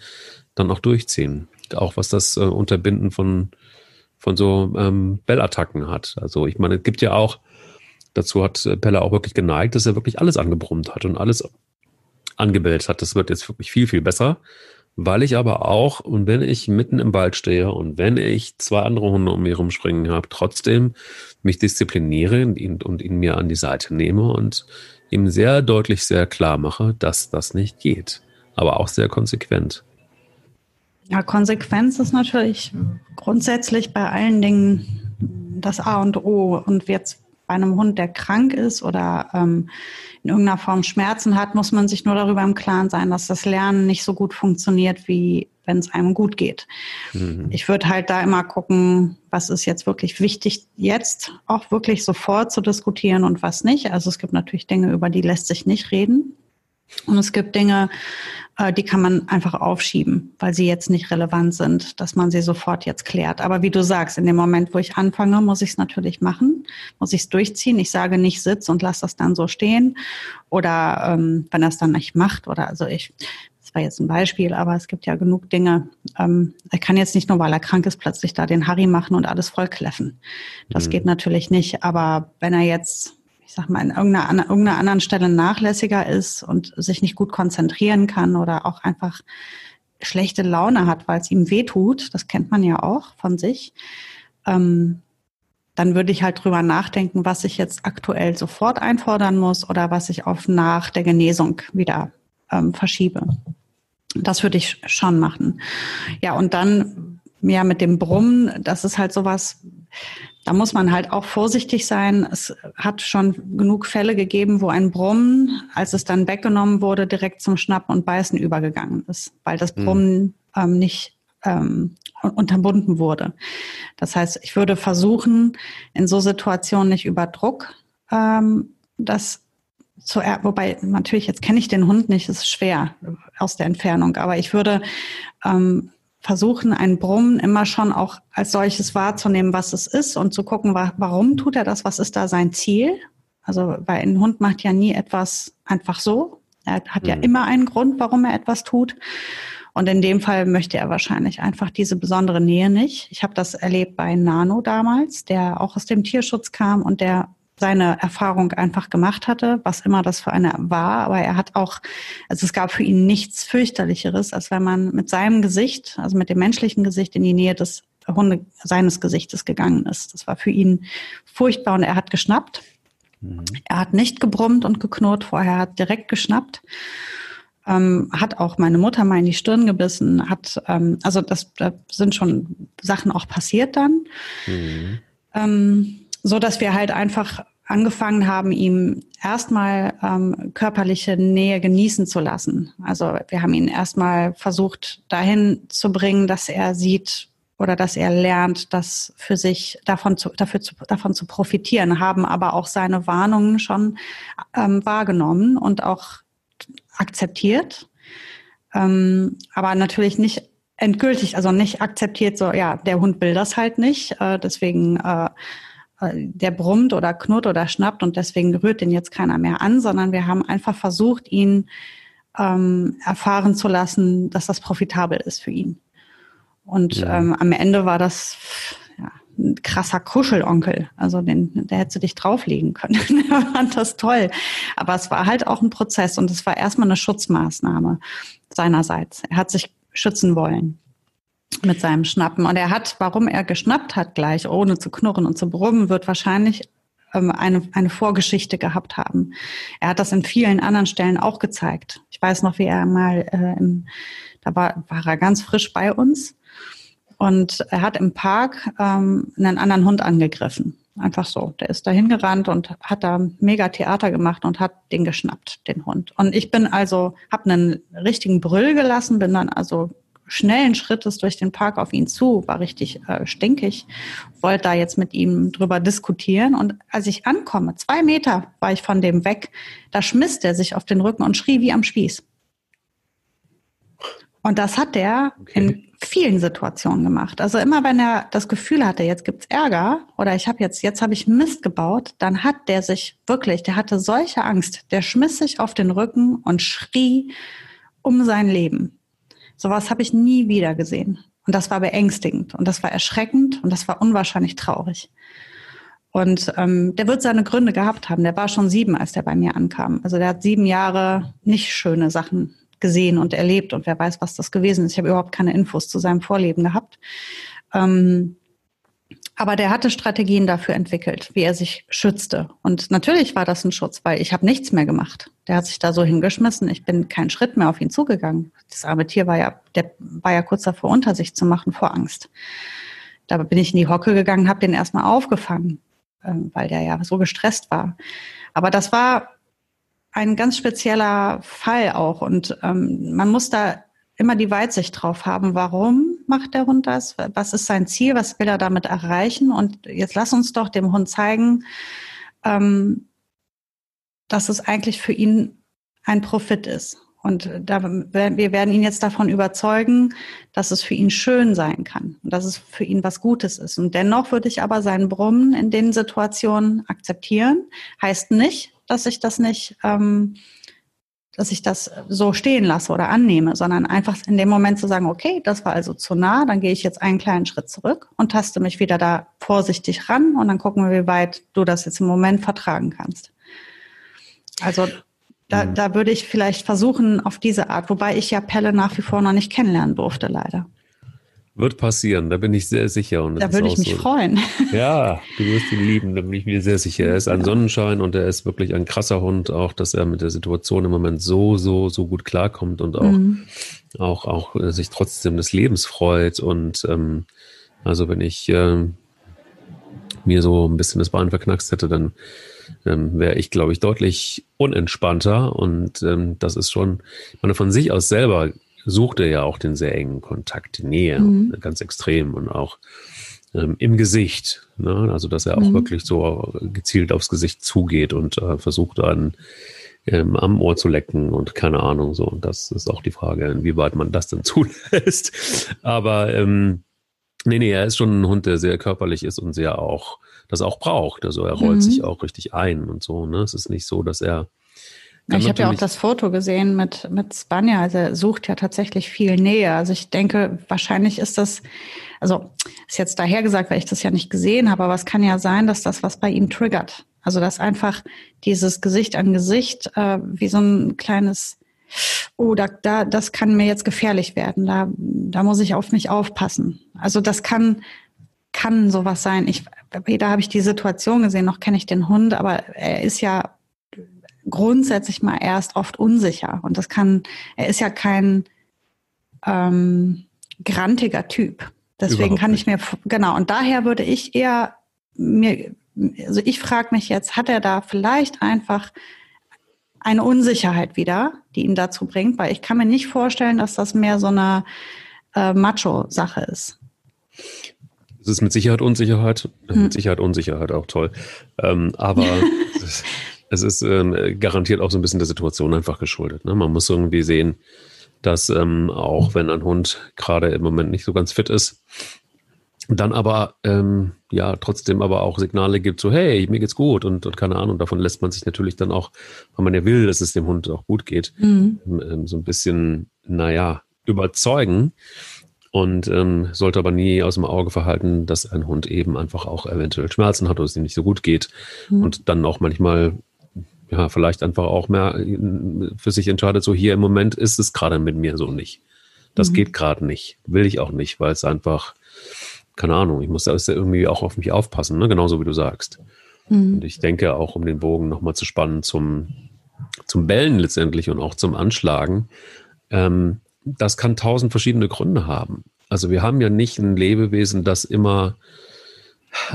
dann auch durchziehen. Auch was das äh, Unterbinden von, von so ähm, Bellattacken hat. Also ich meine, es gibt ja auch, dazu hat Pelle auch wirklich geneigt, dass er wirklich alles angebrummt hat und alles angebellt hat. Das wird jetzt wirklich viel, viel besser, weil ich aber auch, und wenn ich mitten im Wald stehe und wenn ich zwei andere Hunde um mich rumspringen habe, trotzdem mich diszipliniere und ihn, und ihn mir an die Seite nehme und ihm sehr deutlich, sehr klar mache, dass das nicht geht. Aber auch sehr konsequent. Ja, Konsequenz ist natürlich grundsätzlich bei allen Dingen das A und O. Und jetzt bei einem Hund, der krank ist oder ähm, in irgendeiner Form Schmerzen hat, muss man sich nur darüber im Klaren sein, dass das Lernen nicht so gut funktioniert, wie wenn es einem gut geht. Mhm. Ich würde halt da immer gucken, was ist jetzt wirklich wichtig, jetzt auch wirklich sofort zu diskutieren und was nicht. Also es gibt natürlich Dinge, über die lässt sich nicht reden. Und es gibt Dinge, äh, die kann man einfach aufschieben, weil sie jetzt nicht relevant sind, dass man sie sofort jetzt klärt. Aber wie du sagst, in dem Moment, wo ich anfange, muss ich es natürlich machen, muss ich es durchziehen. Ich sage nicht sitz und lass das dann so stehen. Oder ähm, wenn er es dann nicht macht, oder also ich, das war jetzt ein Beispiel, aber es gibt ja genug Dinge. Ähm, er kann jetzt nicht nur, weil er krank ist, plötzlich da den Harry machen und alles vollkläffen. Das mhm. geht natürlich nicht. Aber wenn er jetzt ich sag mal, an irgendeiner, an irgendeiner anderen Stelle nachlässiger ist und sich nicht gut konzentrieren kann oder auch einfach schlechte Laune hat, weil es ihm weh tut, das kennt man ja auch von sich, ähm, dann würde ich halt drüber nachdenken, was ich jetzt aktuell sofort einfordern muss oder was ich auf nach der Genesung wieder ähm, verschiebe. Das würde ich schon machen. Ja, und dann ja mit dem Brummen, das ist halt sowas, da muss man halt auch vorsichtig sein. Es hat schon genug Fälle gegeben, wo ein Brummen, als es dann weggenommen wurde, direkt zum Schnappen und Beißen übergegangen ist, weil das hm. Brummen ähm, nicht ähm, unterbunden wurde. Das heißt, ich würde versuchen, in so Situationen nicht über Druck ähm, das zu, wobei natürlich jetzt kenne ich den Hund nicht, ist schwer aus der Entfernung, aber ich würde ähm, versuchen, ein Brummen immer schon auch als solches wahrzunehmen, was es ist und zu gucken, warum tut er das, was ist da sein Ziel. Also, weil ein Hund macht ja nie etwas einfach so. Er hat ja mhm. immer einen Grund, warum er etwas tut. Und in dem Fall möchte er wahrscheinlich einfach diese besondere Nähe nicht. Ich habe das erlebt bei Nano damals, der auch aus dem Tierschutz kam und der seine Erfahrung einfach gemacht hatte, was immer das für eine war. Aber er hat auch, also es gab für ihn nichts fürchterlicheres, als wenn man mit seinem Gesicht, also mit dem menschlichen Gesicht in die Nähe des Hunde seines Gesichtes gegangen ist. Das war für ihn furchtbar und er hat geschnappt. Mhm. Er hat nicht gebrummt und geknurrt vorher, hat direkt geschnappt. Ähm, hat auch meine Mutter mal in die Stirn gebissen, hat, ähm, also das, da sind schon Sachen auch passiert dann. Mhm. Ähm, so dass wir halt einfach angefangen haben, ihm erstmal ähm, körperliche Nähe genießen zu lassen. Also wir haben ihn erstmal versucht, dahin zu bringen, dass er sieht oder dass er lernt, das für sich davon zu, dafür zu, davon zu profitieren, haben aber auch seine Warnungen schon ähm, wahrgenommen und auch akzeptiert. Ähm, aber natürlich nicht endgültig, also nicht akzeptiert, so ja, der Hund will das halt nicht, äh, deswegen äh, der brummt oder knurrt oder schnappt und deswegen rührt den jetzt keiner mehr an, sondern wir haben einfach versucht, ihn ähm, erfahren zu lassen, dass das profitabel ist für ihn. Und ja. ähm, am Ende war das ja, ein krasser Kuschelonkel. Also den, der hätte dich drauflegen können. <laughs> er fand das toll. Aber es war halt auch ein Prozess und es war erstmal eine Schutzmaßnahme seinerseits. Er hat sich schützen wollen mit seinem Schnappen. Und er hat, warum er geschnappt hat gleich, ohne zu knurren und zu brummen, wird wahrscheinlich ähm, eine, eine Vorgeschichte gehabt haben. Er hat das in vielen anderen Stellen auch gezeigt. Ich weiß noch, wie er mal, äh, im, da war, war er ganz frisch bei uns und er hat im Park ähm, einen anderen Hund angegriffen. Einfach so. Der ist da hingerannt und hat da mega Theater gemacht und hat den geschnappt, den Hund. Und ich bin also, habe einen richtigen Brüll gelassen, bin dann also schnellen Schrittes durch den Park auf ihn zu, war richtig äh, stinkig, wollte da jetzt mit ihm drüber diskutieren. Und als ich ankomme, zwei Meter war ich von dem weg, da schmiss der sich auf den Rücken und schrie wie am Spieß. Und das hat der okay. in vielen Situationen gemacht. Also immer wenn er das Gefühl hatte, jetzt gibt's Ärger oder ich habe jetzt, jetzt habe ich Mist gebaut, dann hat der sich wirklich, der hatte solche Angst, der schmiss sich auf den Rücken und schrie um sein Leben. Sowas habe ich nie wieder gesehen. Und das war beängstigend und das war erschreckend und das war unwahrscheinlich traurig. Und ähm, der wird seine Gründe gehabt haben. Der war schon sieben, als der bei mir ankam. Also der hat sieben Jahre nicht schöne Sachen gesehen und erlebt und wer weiß, was das gewesen ist. Ich habe überhaupt keine Infos zu seinem Vorleben gehabt. Ähm, aber der hatte Strategien dafür entwickelt, wie er sich schützte. Und natürlich war das ein Schutz, weil ich habe nichts mehr gemacht. Der hat sich da so hingeschmissen. Ich bin keinen Schritt mehr auf ihn zugegangen. Das arme Tier war ja, der war ja kurz davor, unter sich zu machen vor Angst. Da bin ich in die Hocke gegangen, habe den erstmal aufgefangen, ähm, weil der ja so gestresst war. Aber das war ein ganz spezieller Fall auch. Und ähm, man muss da immer die Weitsicht drauf haben. Warum macht der Hund das? Was ist sein Ziel? Was will er damit erreichen? Und jetzt lass uns doch dem Hund zeigen, ähm, dass es eigentlich für ihn ein Profit ist. Und da, wir werden ihn jetzt davon überzeugen, dass es für ihn schön sein kann und dass es für ihn was Gutes ist. Und dennoch würde ich aber seinen Brummen in den Situationen akzeptieren. Heißt nicht, dass ich das nicht ähm, dass ich das so stehen lasse oder annehme, sondern einfach in dem Moment zu sagen, okay, das war also zu nah, dann gehe ich jetzt einen kleinen Schritt zurück und taste mich wieder da vorsichtig ran und dann gucken wir, wie weit du das jetzt im Moment vertragen kannst. Also da, mhm. da würde ich vielleicht versuchen auf diese Art, wobei ich ja Pelle nach wie vor noch nicht kennenlernen durfte, leider. Wird passieren, da bin ich sehr sicher. Und da würde ich mich so, freuen. <laughs> Ja, du wirst ihn lieben, da bin ich mir sehr sicher. Er ist ein ja. Sonnenschein und er ist wirklich ein krasser Hund, auch dass er mit der Situation im Moment so, so, so gut klarkommt und auch, mhm. auch, auch äh, sich trotzdem des Lebens freut. Und ähm, also wenn ich äh, mir so ein bisschen das Bein verknackst hätte, dann ähm, wäre ich, glaube ich, deutlich unentspannter. Und ähm, das ist schon, ich meine, von sich aus selber sucht er ja auch den sehr engen Kontakt, die Nähe, mhm. ganz extrem und auch ähm, im Gesicht. Ne? Also, dass er auch mhm. wirklich so gezielt aufs Gesicht zugeht und äh, versucht dann ähm, am Ohr zu lecken und keine Ahnung so. Und das ist auch die Frage, inwieweit man das denn <laughs> zulässt. Aber ähm, nee, nee, er ist schon ein Hund, der sehr körperlich ist und sehr auch das auch braucht. Also er rollt mhm. sich auch richtig ein und so. Ne? Es ist nicht so, dass er ich habe ja auch das Foto gesehen mit, mit Spanja. Also er sucht ja tatsächlich viel Nähe. Also ich denke, wahrscheinlich ist das, also ist jetzt daher gesagt, weil ich das ja nicht gesehen habe, aber es kann ja sein, dass das was bei ihm triggert. Also dass einfach dieses Gesicht an Gesicht äh, wie so ein kleines, oh, da, da, das kann mir jetzt gefährlich werden. Da, da muss ich auf mich aufpassen. Also das kann, kann sowas sein. Ich, weder habe ich die Situation gesehen, noch kenne ich den Hund, aber er ist ja grundsätzlich mal erst oft unsicher. Und das kann, er ist ja kein ähm, grantiger Typ. Deswegen Überhaupt kann ich mir, genau, und daher würde ich eher mir, also ich frage mich jetzt, hat er da vielleicht einfach eine Unsicherheit wieder, die ihn dazu bringt? Weil ich kann mir nicht vorstellen, dass das mehr so eine äh, Macho-Sache ist. Es ist mit Sicherheit Unsicherheit, hm. mit Sicherheit Unsicherheit auch toll. Ähm, aber <laughs> es ist ähm, garantiert auch so ein bisschen der Situation einfach geschuldet. Ne? Man muss irgendwie sehen, dass ähm, auch wenn ein Hund gerade im Moment nicht so ganz fit ist, dann aber ähm, ja trotzdem aber auch Signale gibt, so hey, mir geht's gut und, und keine Ahnung, davon lässt man sich natürlich dann auch, weil man ja will, dass es dem Hund auch gut geht, mhm. Ähm, ähm, so ein bisschen, naja, überzeugen und ähm, sollte aber nie aus dem Auge verhalten, dass ein Hund eben einfach auch eventuell Schmerzen hat oder es ihm nicht so gut geht mhm. und dann auch manchmal ja, vielleicht einfach auch mehr äh, für sich entscheidet, so hier im Moment ist es gerade mit mir so nicht. Das mhm. geht gerade nicht. Will ich auch nicht, weil es einfach, keine Ahnung, ich muss da irgendwie auch auf mich aufpassen, ne? genauso wie du sagst. Mhm. Und ich denke auch, um den Bogen nochmal zu spannen zum, zum Bellen letztendlich und auch zum Anschlagen, ähm, das kann tausend verschiedene Gründe haben. Also wir haben ja nicht ein Lebewesen, das immer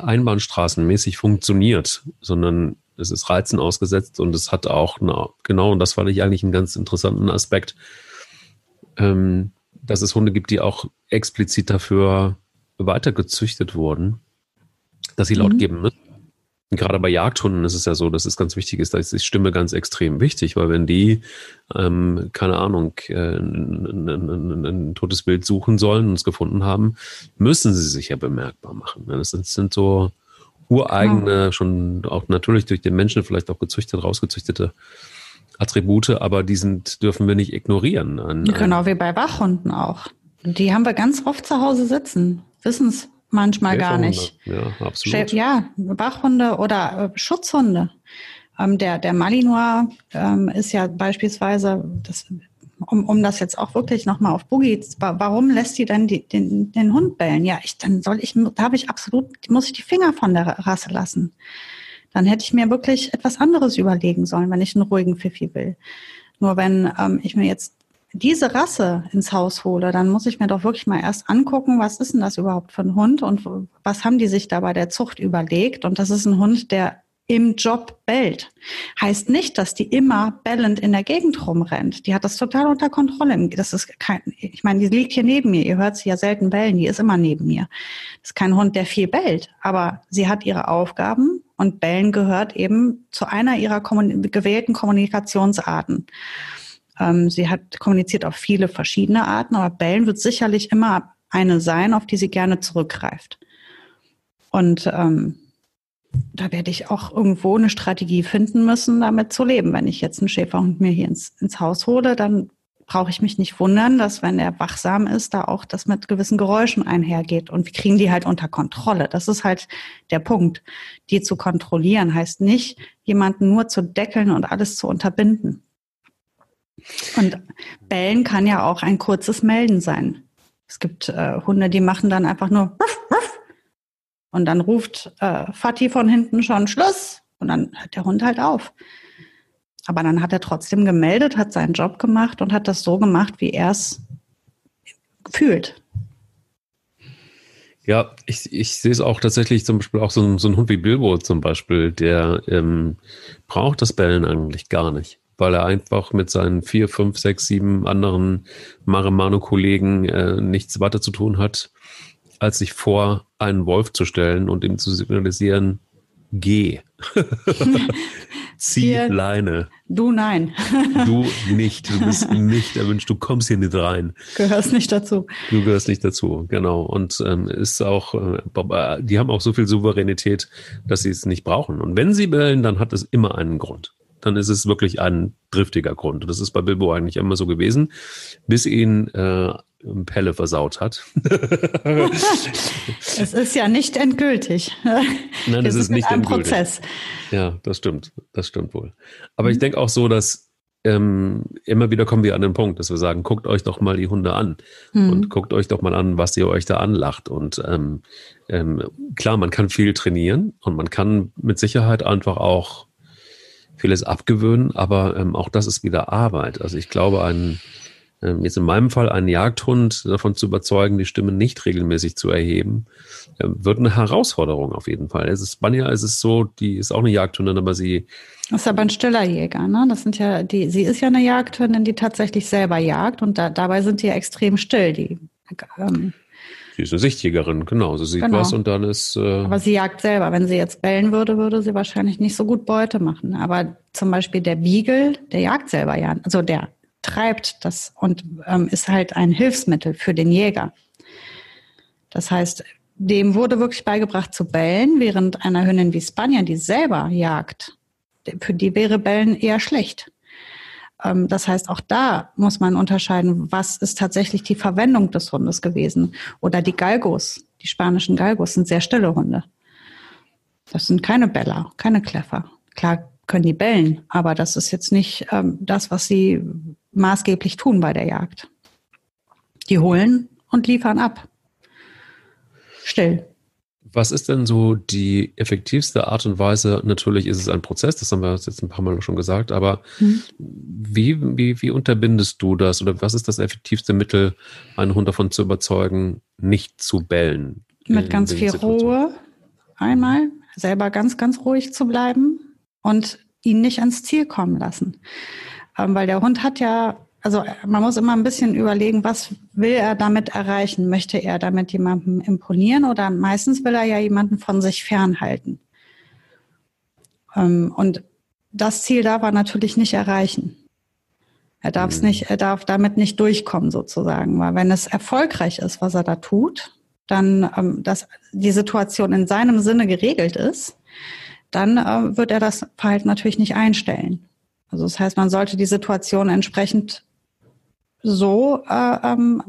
einbahnstraßenmäßig funktioniert, sondern es ist Reizen ausgesetzt und es hat auch, na, genau, und das fand ich eigentlich einen ganz interessanten Aspekt, ähm, dass es Hunde gibt, die auch explizit dafür weitergezüchtet wurden, dass sie laut mhm. geben müssen. Und gerade bei Jagdhunden ist es ja so, dass es ganz wichtig ist, da ist die Stimme ganz extrem wichtig, weil wenn die, ähm, keine Ahnung, äh, ein, ein, ein, totes Bild suchen sollen und es gefunden haben, müssen sie sich ja bemerkbar machen. Das sind, sind so, ureigene, ja. schon auch natürlich durch den Menschen vielleicht auch gezüchtet, rausgezüchtete Attribute, aber die sind, dürfen wir nicht ignorieren. An, genau wie bei Wachhunden auch. Die haben wir ganz oft zu Hause sitzen, wissen es manchmal gar nicht. Ja, absolut. Ja, Wachhunde oder äh, Schutzhunde. Ähm, der, der Malinois ähm, ist ja beispielsweise, das um, um das jetzt auch wirklich nochmal auf Boogie, warum lässt sie dann die, den, den Hund bellen? Ja, ich, dann soll ich, da habe ich absolut, muss ich die Finger von der Rasse lassen. Dann hätte ich mir wirklich etwas anderes überlegen sollen, wenn ich einen ruhigen Pfiffi will. Nur wenn ähm, ich mir jetzt diese Rasse ins Haus hole, dann muss ich mir doch wirklich mal erst angucken, was ist denn das überhaupt für ein Hund und was haben die sich da bei der Zucht überlegt? Und das ist ein Hund, der im Job bellt. Heißt nicht, dass die immer bellend in der Gegend rumrennt. Die hat das total unter Kontrolle. Das ist kein, ich meine, die liegt hier neben mir. Ihr hört sie ja selten bellen. Die ist immer neben mir. Das ist kein Hund, der viel bellt. Aber sie hat ihre Aufgaben und bellen gehört eben zu einer ihrer kommun gewählten Kommunikationsarten. Ähm, sie hat kommuniziert auf viele verschiedene Arten, aber bellen wird sicherlich immer eine sein, auf die sie gerne zurückgreift. Und ähm, da werde ich auch irgendwo eine Strategie finden müssen, damit zu leben. Wenn ich jetzt einen Schäferhund mir hier ins, ins Haus hole, dann brauche ich mich nicht wundern, dass wenn er wachsam ist, da auch das mit gewissen Geräuschen einhergeht. Und wir kriegen die halt unter Kontrolle. Das ist halt der Punkt. Die zu kontrollieren heißt nicht, jemanden nur zu deckeln und alles zu unterbinden. Und bellen kann ja auch ein kurzes Melden sein. Es gibt äh, Hunde, die machen dann einfach nur ruff, ruff, und dann ruft äh, Fatih von hinten schon Schluss und dann hört der Hund halt auf. Aber dann hat er trotzdem gemeldet, hat seinen Job gemacht und hat das so gemacht, wie er es fühlt. Ja, ich, ich sehe es auch tatsächlich zum Beispiel auch so ein, so ein Hund wie Bilbo zum Beispiel, der ähm, braucht das Bellen eigentlich gar nicht, weil er einfach mit seinen vier, fünf, sechs, sieben anderen Maremano-Kollegen äh, nichts weiter zu tun hat, als sich vor einen Wolf zu stellen und ihm zu signalisieren, geh. <laughs> Zieh hier, Leine. Du nein. <laughs> du nicht. Du bist nicht erwünscht. Du kommst hier nicht rein. Gehörst nicht dazu. Du gehörst nicht dazu, genau. Und ähm, ist auch, äh, die haben auch so viel Souveränität, dass sie es nicht brauchen. Und wenn sie bellen, dann hat es immer einen Grund. Dann ist es wirklich ein driftiger Grund. Und das ist bei Bilbo eigentlich immer so gewesen, bis ihn äh, Pelle versaut hat. <laughs> es ist ja nicht endgültig. Nein, es ist nicht endgültig. Prozess. Ja, das stimmt. Das stimmt wohl. Aber mhm. ich denke auch so, dass ähm, immer wieder kommen wir an den Punkt, dass wir sagen, guckt euch doch mal die Hunde an mhm. und guckt euch doch mal an, was ihr euch da anlacht. Und ähm, ähm, klar, man kann viel trainieren und man kann mit Sicherheit einfach auch vieles abgewöhnen, aber ähm, auch das ist wieder Arbeit. Also ich glaube, ein ähm, jetzt in meinem Fall einen Jagdhund davon zu überzeugen, die Stimme nicht regelmäßig zu erheben, ähm, wird eine Herausforderung auf jeden Fall. Es ist Spanja, es ist so, die ist auch eine Jagdhündin, aber sie. Das ist aber ein stiller Jäger, ne? Das sind ja, die, sie ist ja eine Jagdhündin, die tatsächlich selber jagt und da, dabei sind die ja extrem still, die, ähm, Sie ist eine Sichtjägerin, genau. Sie sieht genau. was und dann ist. Äh Aber sie jagt selber. Wenn sie jetzt bellen würde, würde sie wahrscheinlich nicht so gut Beute machen. Aber zum Beispiel der Beagle, der jagt selber ja. Also der treibt das und ähm, ist halt ein Hilfsmittel für den Jäger. Das heißt, dem wurde wirklich beigebracht zu bellen, während einer Hündin wie Spanier, die selber jagt, für die wäre Bellen eher schlecht. Ähm, das heißt, auch da muss man unterscheiden, was ist tatsächlich die Verwendung des Hundes gewesen. Oder die Galgos, die spanischen Galgos sind sehr stille Hunde. Das sind keine Beller, keine Kleffer. Klar können die bellen, aber das ist jetzt nicht ähm, das, was sie maßgeblich tun bei der Jagd. Die holen und liefern ab. Still. Was ist denn so die effektivste Art und Weise? Natürlich ist es ein Prozess, das haben wir jetzt ein paar Mal schon gesagt, aber mhm. wie, wie, wie unterbindest du das oder was ist das effektivste Mittel, einen Hund davon zu überzeugen, nicht zu bellen? Mit ganz viel Ruhe einmal, selber ganz, ganz ruhig zu bleiben und ihn nicht ans Ziel kommen lassen. Ähm, weil der Hund hat ja, also man muss immer ein bisschen überlegen, was will er damit erreichen? Möchte er damit jemandem imponieren oder meistens will er ja jemanden von sich fernhalten. Ähm, und das Ziel darf er natürlich nicht erreichen. Er darf es mhm. nicht, er darf damit nicht durchkommen sozusagen, weil wenn es erfolgreich ist, was er da tut, dann, ähm, dass die Situation in seinem Sinne geregelt ist, dann äh, wird er das Verhalten natürlich nicht einstellen. Also das heißt, man sollte die Situation entsprechend so äh, ähm,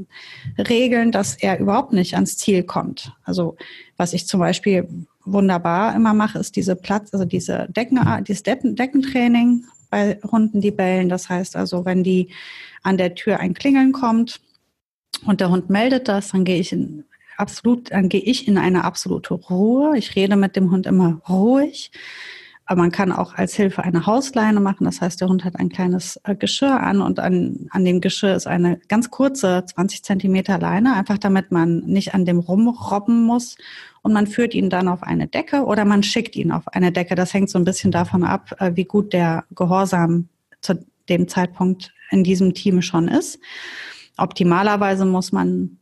regeln, dass er überhaupt nicht ans Ziel kommt. Also was ich zum Beispiel wunderbar immer mache, ist diese Platz, also diese Decken, dieses Deckentraining bei Hunden, die bellen. Das heißt also, wenn die an der Tür ein Klingeln kommt und der Hund meldet das, dann gehe ich in absolut, dann gehe ich in eine absolute Ruhe. Ich rede mit dem Hund immer ruhig. Aber man kann auch als Hilfe eine Hausleine machen. Das heißt, der Hund hat ein kleines äh, Geschirr an und an, an dem Geschirr ist eine ganz kurze 20 Zentimeter Leine, einfach damit man nicht an dem rumrobben muss. Und man führt ihn dann auf eine Decke oder man schickt ihn auf eine Decke. Das hängt so ein bisschen davon ab, äh, wie gut der Gehorsam zu dem Zeitpunkt in diesem Team schon ist. Optimalerweise muss man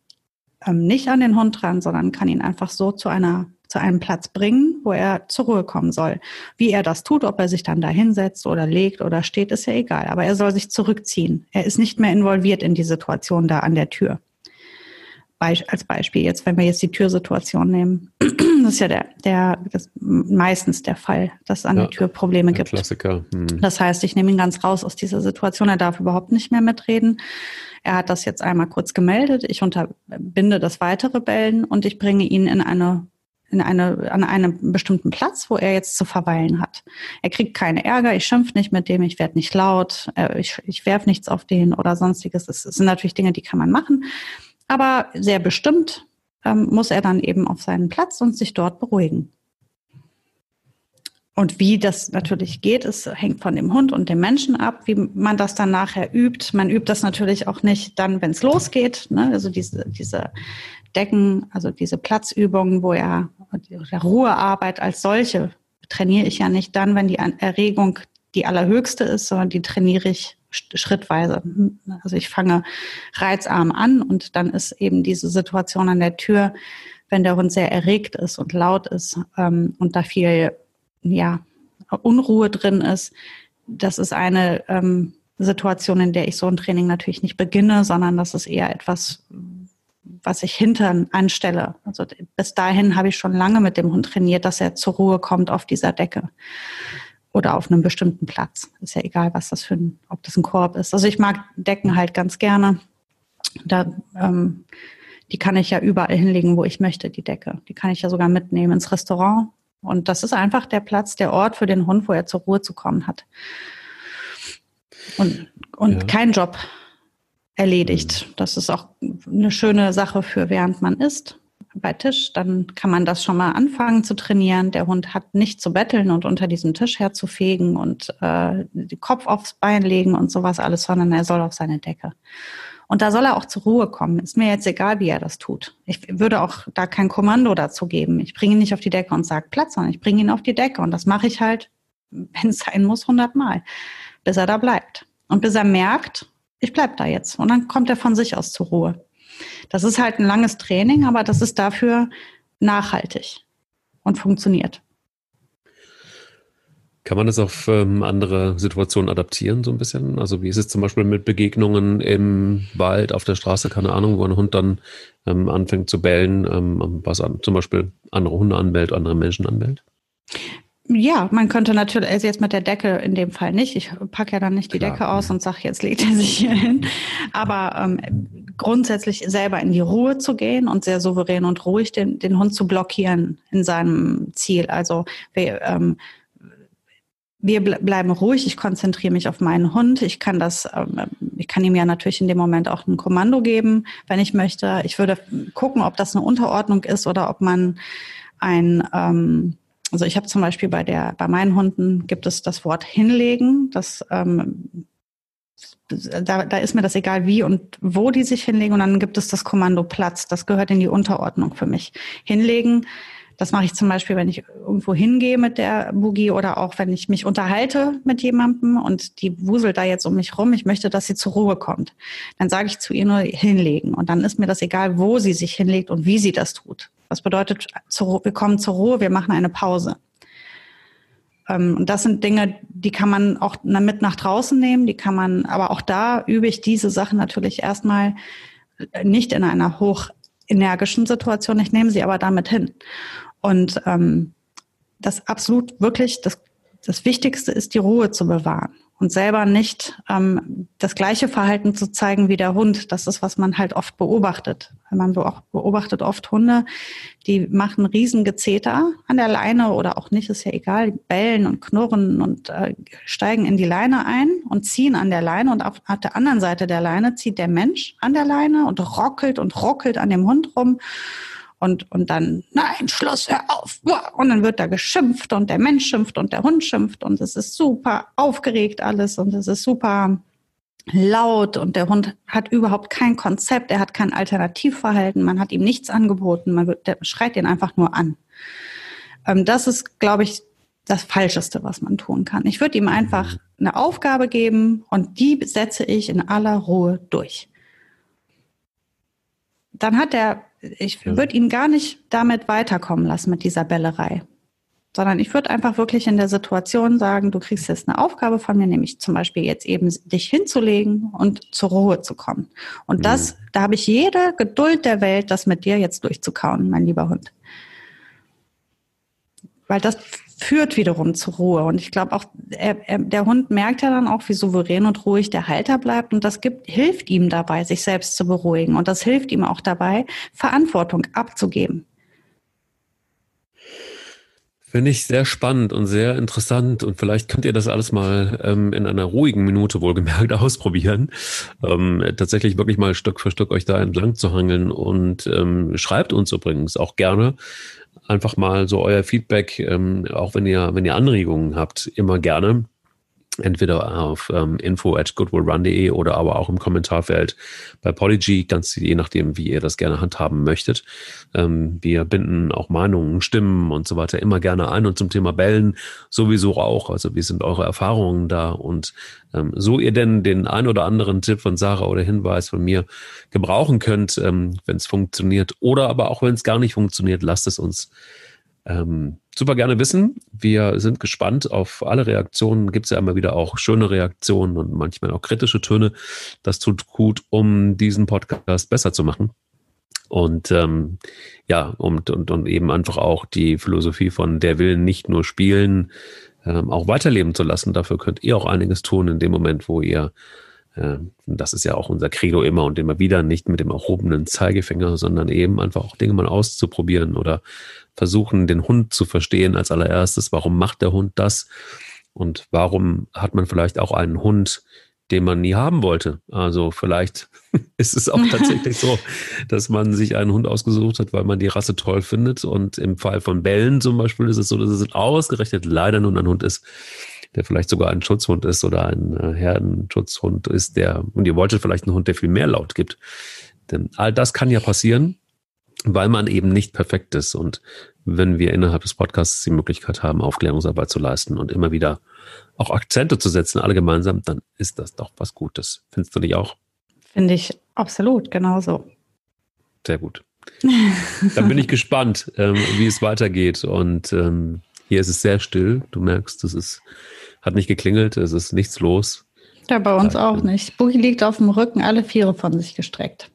ähm, nicht an den Hund dran, sondern kann ihn einfach so zu einer zu einem Platz bringen, wo er zur Ruhe kommen soll. Wie er das tut, ob er sich dann da hinsetzt oder legt oder steht, ist ja egal. Aber er soll sich zurückziehen. Er ist nicht mehr involviert in die Situation da an der Tür. als Beispiel jetzt, wenn wir jetzt die Türsituation nehmen, <clears throat> das ist ja der, der das meistens der Fall, dass es an ja, der Tür Probleme gibt. Klassiker. Hm. Das heißt, ich nehme ihn ganz raus aus dieser Situation. Er darf überhaupt nicht mehr mitreden. Er hat das jetzt einmal kurz gemeldet. Ich unterbinde das weitere Bellen und ich bringe ihn in eine in eine, an einem bestimmten Platz, wo er jetzt zu verweilen hat. Er kriegt keine Ärger, ich schimpf nicht mit dem, ich werde nicht laut, äh, ich, ich werf nichts auf den oder sonstiges. Das sind natürlich Dinge, die kann man machen. Aber sehr bestimmt ähm, muss er dann eben auf seinen Platz und sich dort beruhigen. Und wie das natürlich geht, es hängt von dem Hund und dem Menschen ab, wie man das dann nachher übt. Man übt das natürlich auch nicht dann, wenn es losgeht. Ne? Also diese, diese Decken, also diese Platzübungen, wo er der Ruhearbeit als solche trainiere ich ja nicht dann, wenn die Erregung die allerhöchste ist, sondern die trainiere ich schrittweise. Also ich fange reizarm an und dann ist eben diese Situation an der Tür, wenn der Hund sehr erregt ist und laut ist ähm, und da viel ja, Unruhe drin ist. Das ist eine ähm, Situation, in der ich so ein Training natürlich nicht beginne, sondern das ist eher etwas, was ich hintern anstelle. Also bis dahin habe ich schon lange mit dem Hund trainiert, dass er zur Ruhe kommt auf dieser Decke. oder auf einem bestimmten Platz. Ist ja egal, was das für ein, ob das ein Korb ist. Also ich mag Decken halt ganz gerne. Da, ähm, die kann ich ja überall hinlegen, wo ich möchte, die Decke. Die kann ich ja sogar mitnehmen ins Restaurant. Und das ist einfach der Platz, der Ort für den Hund, wo er zur Ruhe zu kommen hat. Und, und ja. kein Job erledigt. Mhm. Das ist auch eine schöne Sache für während man isst bei Tisch, dann kann man das schon mal anfangen zu trainieren. Der Hund hat nicht zu betteln und unter diesem Tisch herzufegen und äh, den Kopf aufs Bein legen und sowas alles, sondern er soll auf seine Decke. Und da soll er auch zur Ruhe kommen. Ist mir jetzt egal, wie er das tut. Ich würde auch da kein Kommando dazu geben. Ich bringe ihn nicht auf die Decke und sage Platz, sondern ich bringe ihn auf die Decke. Und das mache ich halt, <laughs> wenn es sein muss, hundertmal, bis er da bleibt. Und bis er merkt, ich bleib da jetzt. Und dann kommt er von sich aus zur Ruhe. Das ist halt ein langes Training, aber das ist dafür nachhaltig und funktioniert. Kann man das auf ähm, andere Situationen adaptieren, so ein bisschen? Also wie ist es zum Beispiel mit Begegnungen im Wald, auf der Straße, keine Ahnung, wo ein Hund dann ähm, anfängt zu bellen, ähm, was an, zum Beispiel andere Hunde anbellt, andere Menschen anbellt? Ja, man könnte natürlich, also jetzt mit der Decke in dem Fall nicht. Ich packe ja dann nicht die Klar. Decke aus und sage, jetzt legt er sich hier hin. Aber ähm, grundsätzlich selber in die Ruhe zu gehen und sehr souverän und ruhig den, den Hund zu blockieren in seinem Ziel. Also wir, ähm, wir bleiben ruhig, ich konzentriere mich auf meinen Hund. Ich kann das, ähm, ich kann ihm ja natürlich in dem Moment auch ein Kommando geben, wenn ich möchte. Ich würde gucken, ob das eine Unterordnung ist oder ob man ein ähm, also ich habe zum Beispiel bei der, bei meinen Hunden gibt es das Wort hinlegen. Das ähm, da, da ist mir das egal, wie und wo die sich hinlegen. Und dann gibt es das Kommando Platz. Das gehört in die Unterordnung für mich. Hinlegen, das mache ich zum Beispiel, wenn ich irgendwo hingehe mit der Boogie oder auch wenn ich mich unterhalte mit jemandem und die wuselt da jetzt um mich rum. Ich möchte, dass sie zur Ruhe kommt. Dann sage ich zu ihr nur hinlegen. Und dann ist mir das egal, wo sie sich hinlegt und wie sie das tut. Was bedeutet, wir kommen zur Ruhe, wir machen eine Pause. Ähm, und das sind Dinge, die kann man auch mit nach draußen nehmen, die kann man, aber auch da übe ich diese Sachen natürlich erstmal nicht in einer hochenergischen Situation. Ich nehme sie aber damit hin. Und ähm, das absolut wirklich, das, das Wichtigste ist, die Ruhe zu bewahren und selber nicht ähm, das gleiche Verhalten zu zeigen wie der Hund. Das ist, was man halt oft beobachtet. Man beobachtet oft Hunde, die machen riesen Gezeter an der Leine oder auch nicht, ist ja egal, die bellen und knurren und äh, steigen in die Leine ein und ziehen an der Leine und auf, auf der anderen Seite der Leine zieht der Mensch an der Leine und rockelt und rockelt an dem Hund rum und, und dann, nein, Schluss, hör auf. Und dann wird da geschimpft und der Mensch schimpft und der Hund schimpft und es ist super aufgeregt alles und es ist super laut und der Hund hat überhaupt kein Konzept, er hat kein Alternativverhalten, man hat ihm nichts angeboten, man wird, der schreit ihn einfach nur an. Ähm, das ist, glaube ich, das Falscheste, was man tun kann. Ich würde ihm einfach eine Aufgabe geben und die setze ich in aller Ruhe durch. Dann hat er ich würde ihn gar nicht damit weiterkommen lassen mit dieser Bellerei. Sondern ich würde einfach wirklich in der Situation sagen, du kriegst jetzt eine Aufgabe von mir, nämlich zum Beispiel jetzt eben dich hinzulegen und zur Ruhe zu kommen. Und das, mhm. da habe ich jede Geduld der Welt, das mit dir jetzt durchzukauen, mein lieber Hund. Weil das führt wiederum zur Ruhe. Und ich glaube auch, er, er, der Hund merkt ja dann auch, wie souverän und ruhig der Halter bleibt. Und das gibt, hilft ihm dabei, sich selbst zu beruhigen. Und das hilft ihm auch dabei, Verantwortung abzugeben. Finde ich sehr spannend und sehr interessant und vielleicht könnt ihr das alles mal ähm, in einer ruhigen Minute wohlgemerkt <laughs> ausprobieren. Ähm, tatsächlich wirklich mal Stück für Stück euch da entlang zu hangeln und ähm, schreibt uns übrigens auch gerne, einfach mal so euer Feedback, ähm, auch wenn ihr, wenn ihr Anregungen habt, immer gerne entweder auf ähm, info at goodwillrun.de oder aber auch im Kommentarfeld bei Polygy, ganz je nachdem, wie ihr das gerne handhaben möchtet. Ähm, wir binden auch Meinungen, Stimmen und so weiter immer gerne ein und zum Thema Bellen sowieso auch. Also wie sind eure Erfahrungen da und ähm, so ihr denn den ein oder anderen Tipp von Sarah oder Hinweis von mir gebrauchen könnt, ähm, wenn es funktioniert oder aber auch wenn es gar nicht funktioniert, lasst es uns ähm, super gerne wissen. Wir sind gespannt auf alle Reaktionen. Gibt es ja immer wieder auch schöne Reaktionen und manchmal auch kritische Töne. Das tut gut, um diesen Podcast besser zu machen. Und ähm, ja, und, und, und eben einfach auch die Philosophie von der will nicht nur spielen, ähm, auch weiterleben zu lassen. Dafür könnt ihr auch einiges tun in dem Moment, wo ihr, das ist ja auch unser Credo immer und immer wieder, nicht mit dem erhobenen Zeigefinger, sondern eben einfach auch Dinge mal auszuprobieren oder versuchen, den Hund zu verstehen als allererstes. Warum macht der Hund das? Und warum hat man vielleicht auch einen Hund, den man nie haben wollte. Also vielleicht <laughs> ist es auch <laughs> tatsächlich so, dass man sich einen Hund ausgesucht hat, weil man die Rasse toll findet. Und im Fall von Bällen zum Beispiel ist es so, dass es ausgerechnet leider nun ein Hund ist, der vielleicht sogar ein Schutzhund ist oder ein äh, Herdenschutzhund ist, der, und ihr wolltet vielleicht einen Hund, der viel mehr laut gibt. Denn all das kann ja passieren, weil man eben nicht perfekt ist. Und wenn wir innerhalb des Podcasts die Möglichkeit haben, Aufklärungsarbeit zu leisten und immer wieder auch Akzente zu setzen, alle gemeinsam, dann ist das doch was Gutes. Findest du nicht auch? Finde ich absolut, genauso. Sehr gut. Dann bin ich <laughs> gespannt, ähm, wie es weitergeht. Und ähm, hier ist es sehr still. Du merkst, es ist, hat nicht geklingelt, es ist nichts los. Ja, bei uns auch nicht. Boogie liegt auf dem Rücken, alle Viere von sich gestreckt.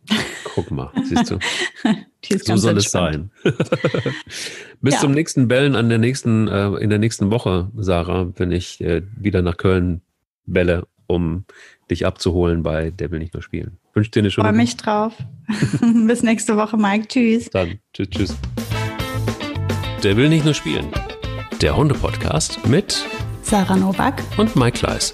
Guck mal, siehst du. <laughs> so soll entspannt. es sein. <laughs> Bis ja. zum nächsten Bellen an der nächsten, äh, in der nächsten Woche, Sarah, wenn ich äh, wieder nach Köln belle, um dich abzuholen bei Der will nicht nur spielen. Wünsche dir eine schöne Freue mich drauf. <laughs> Bis nächste Woche, Mike. Tschüss. Dann, tschüss, tschüss. Der will nicht nur spielen. Der Hunde-Podcast mit Sarah Novak und Mike Kleiss.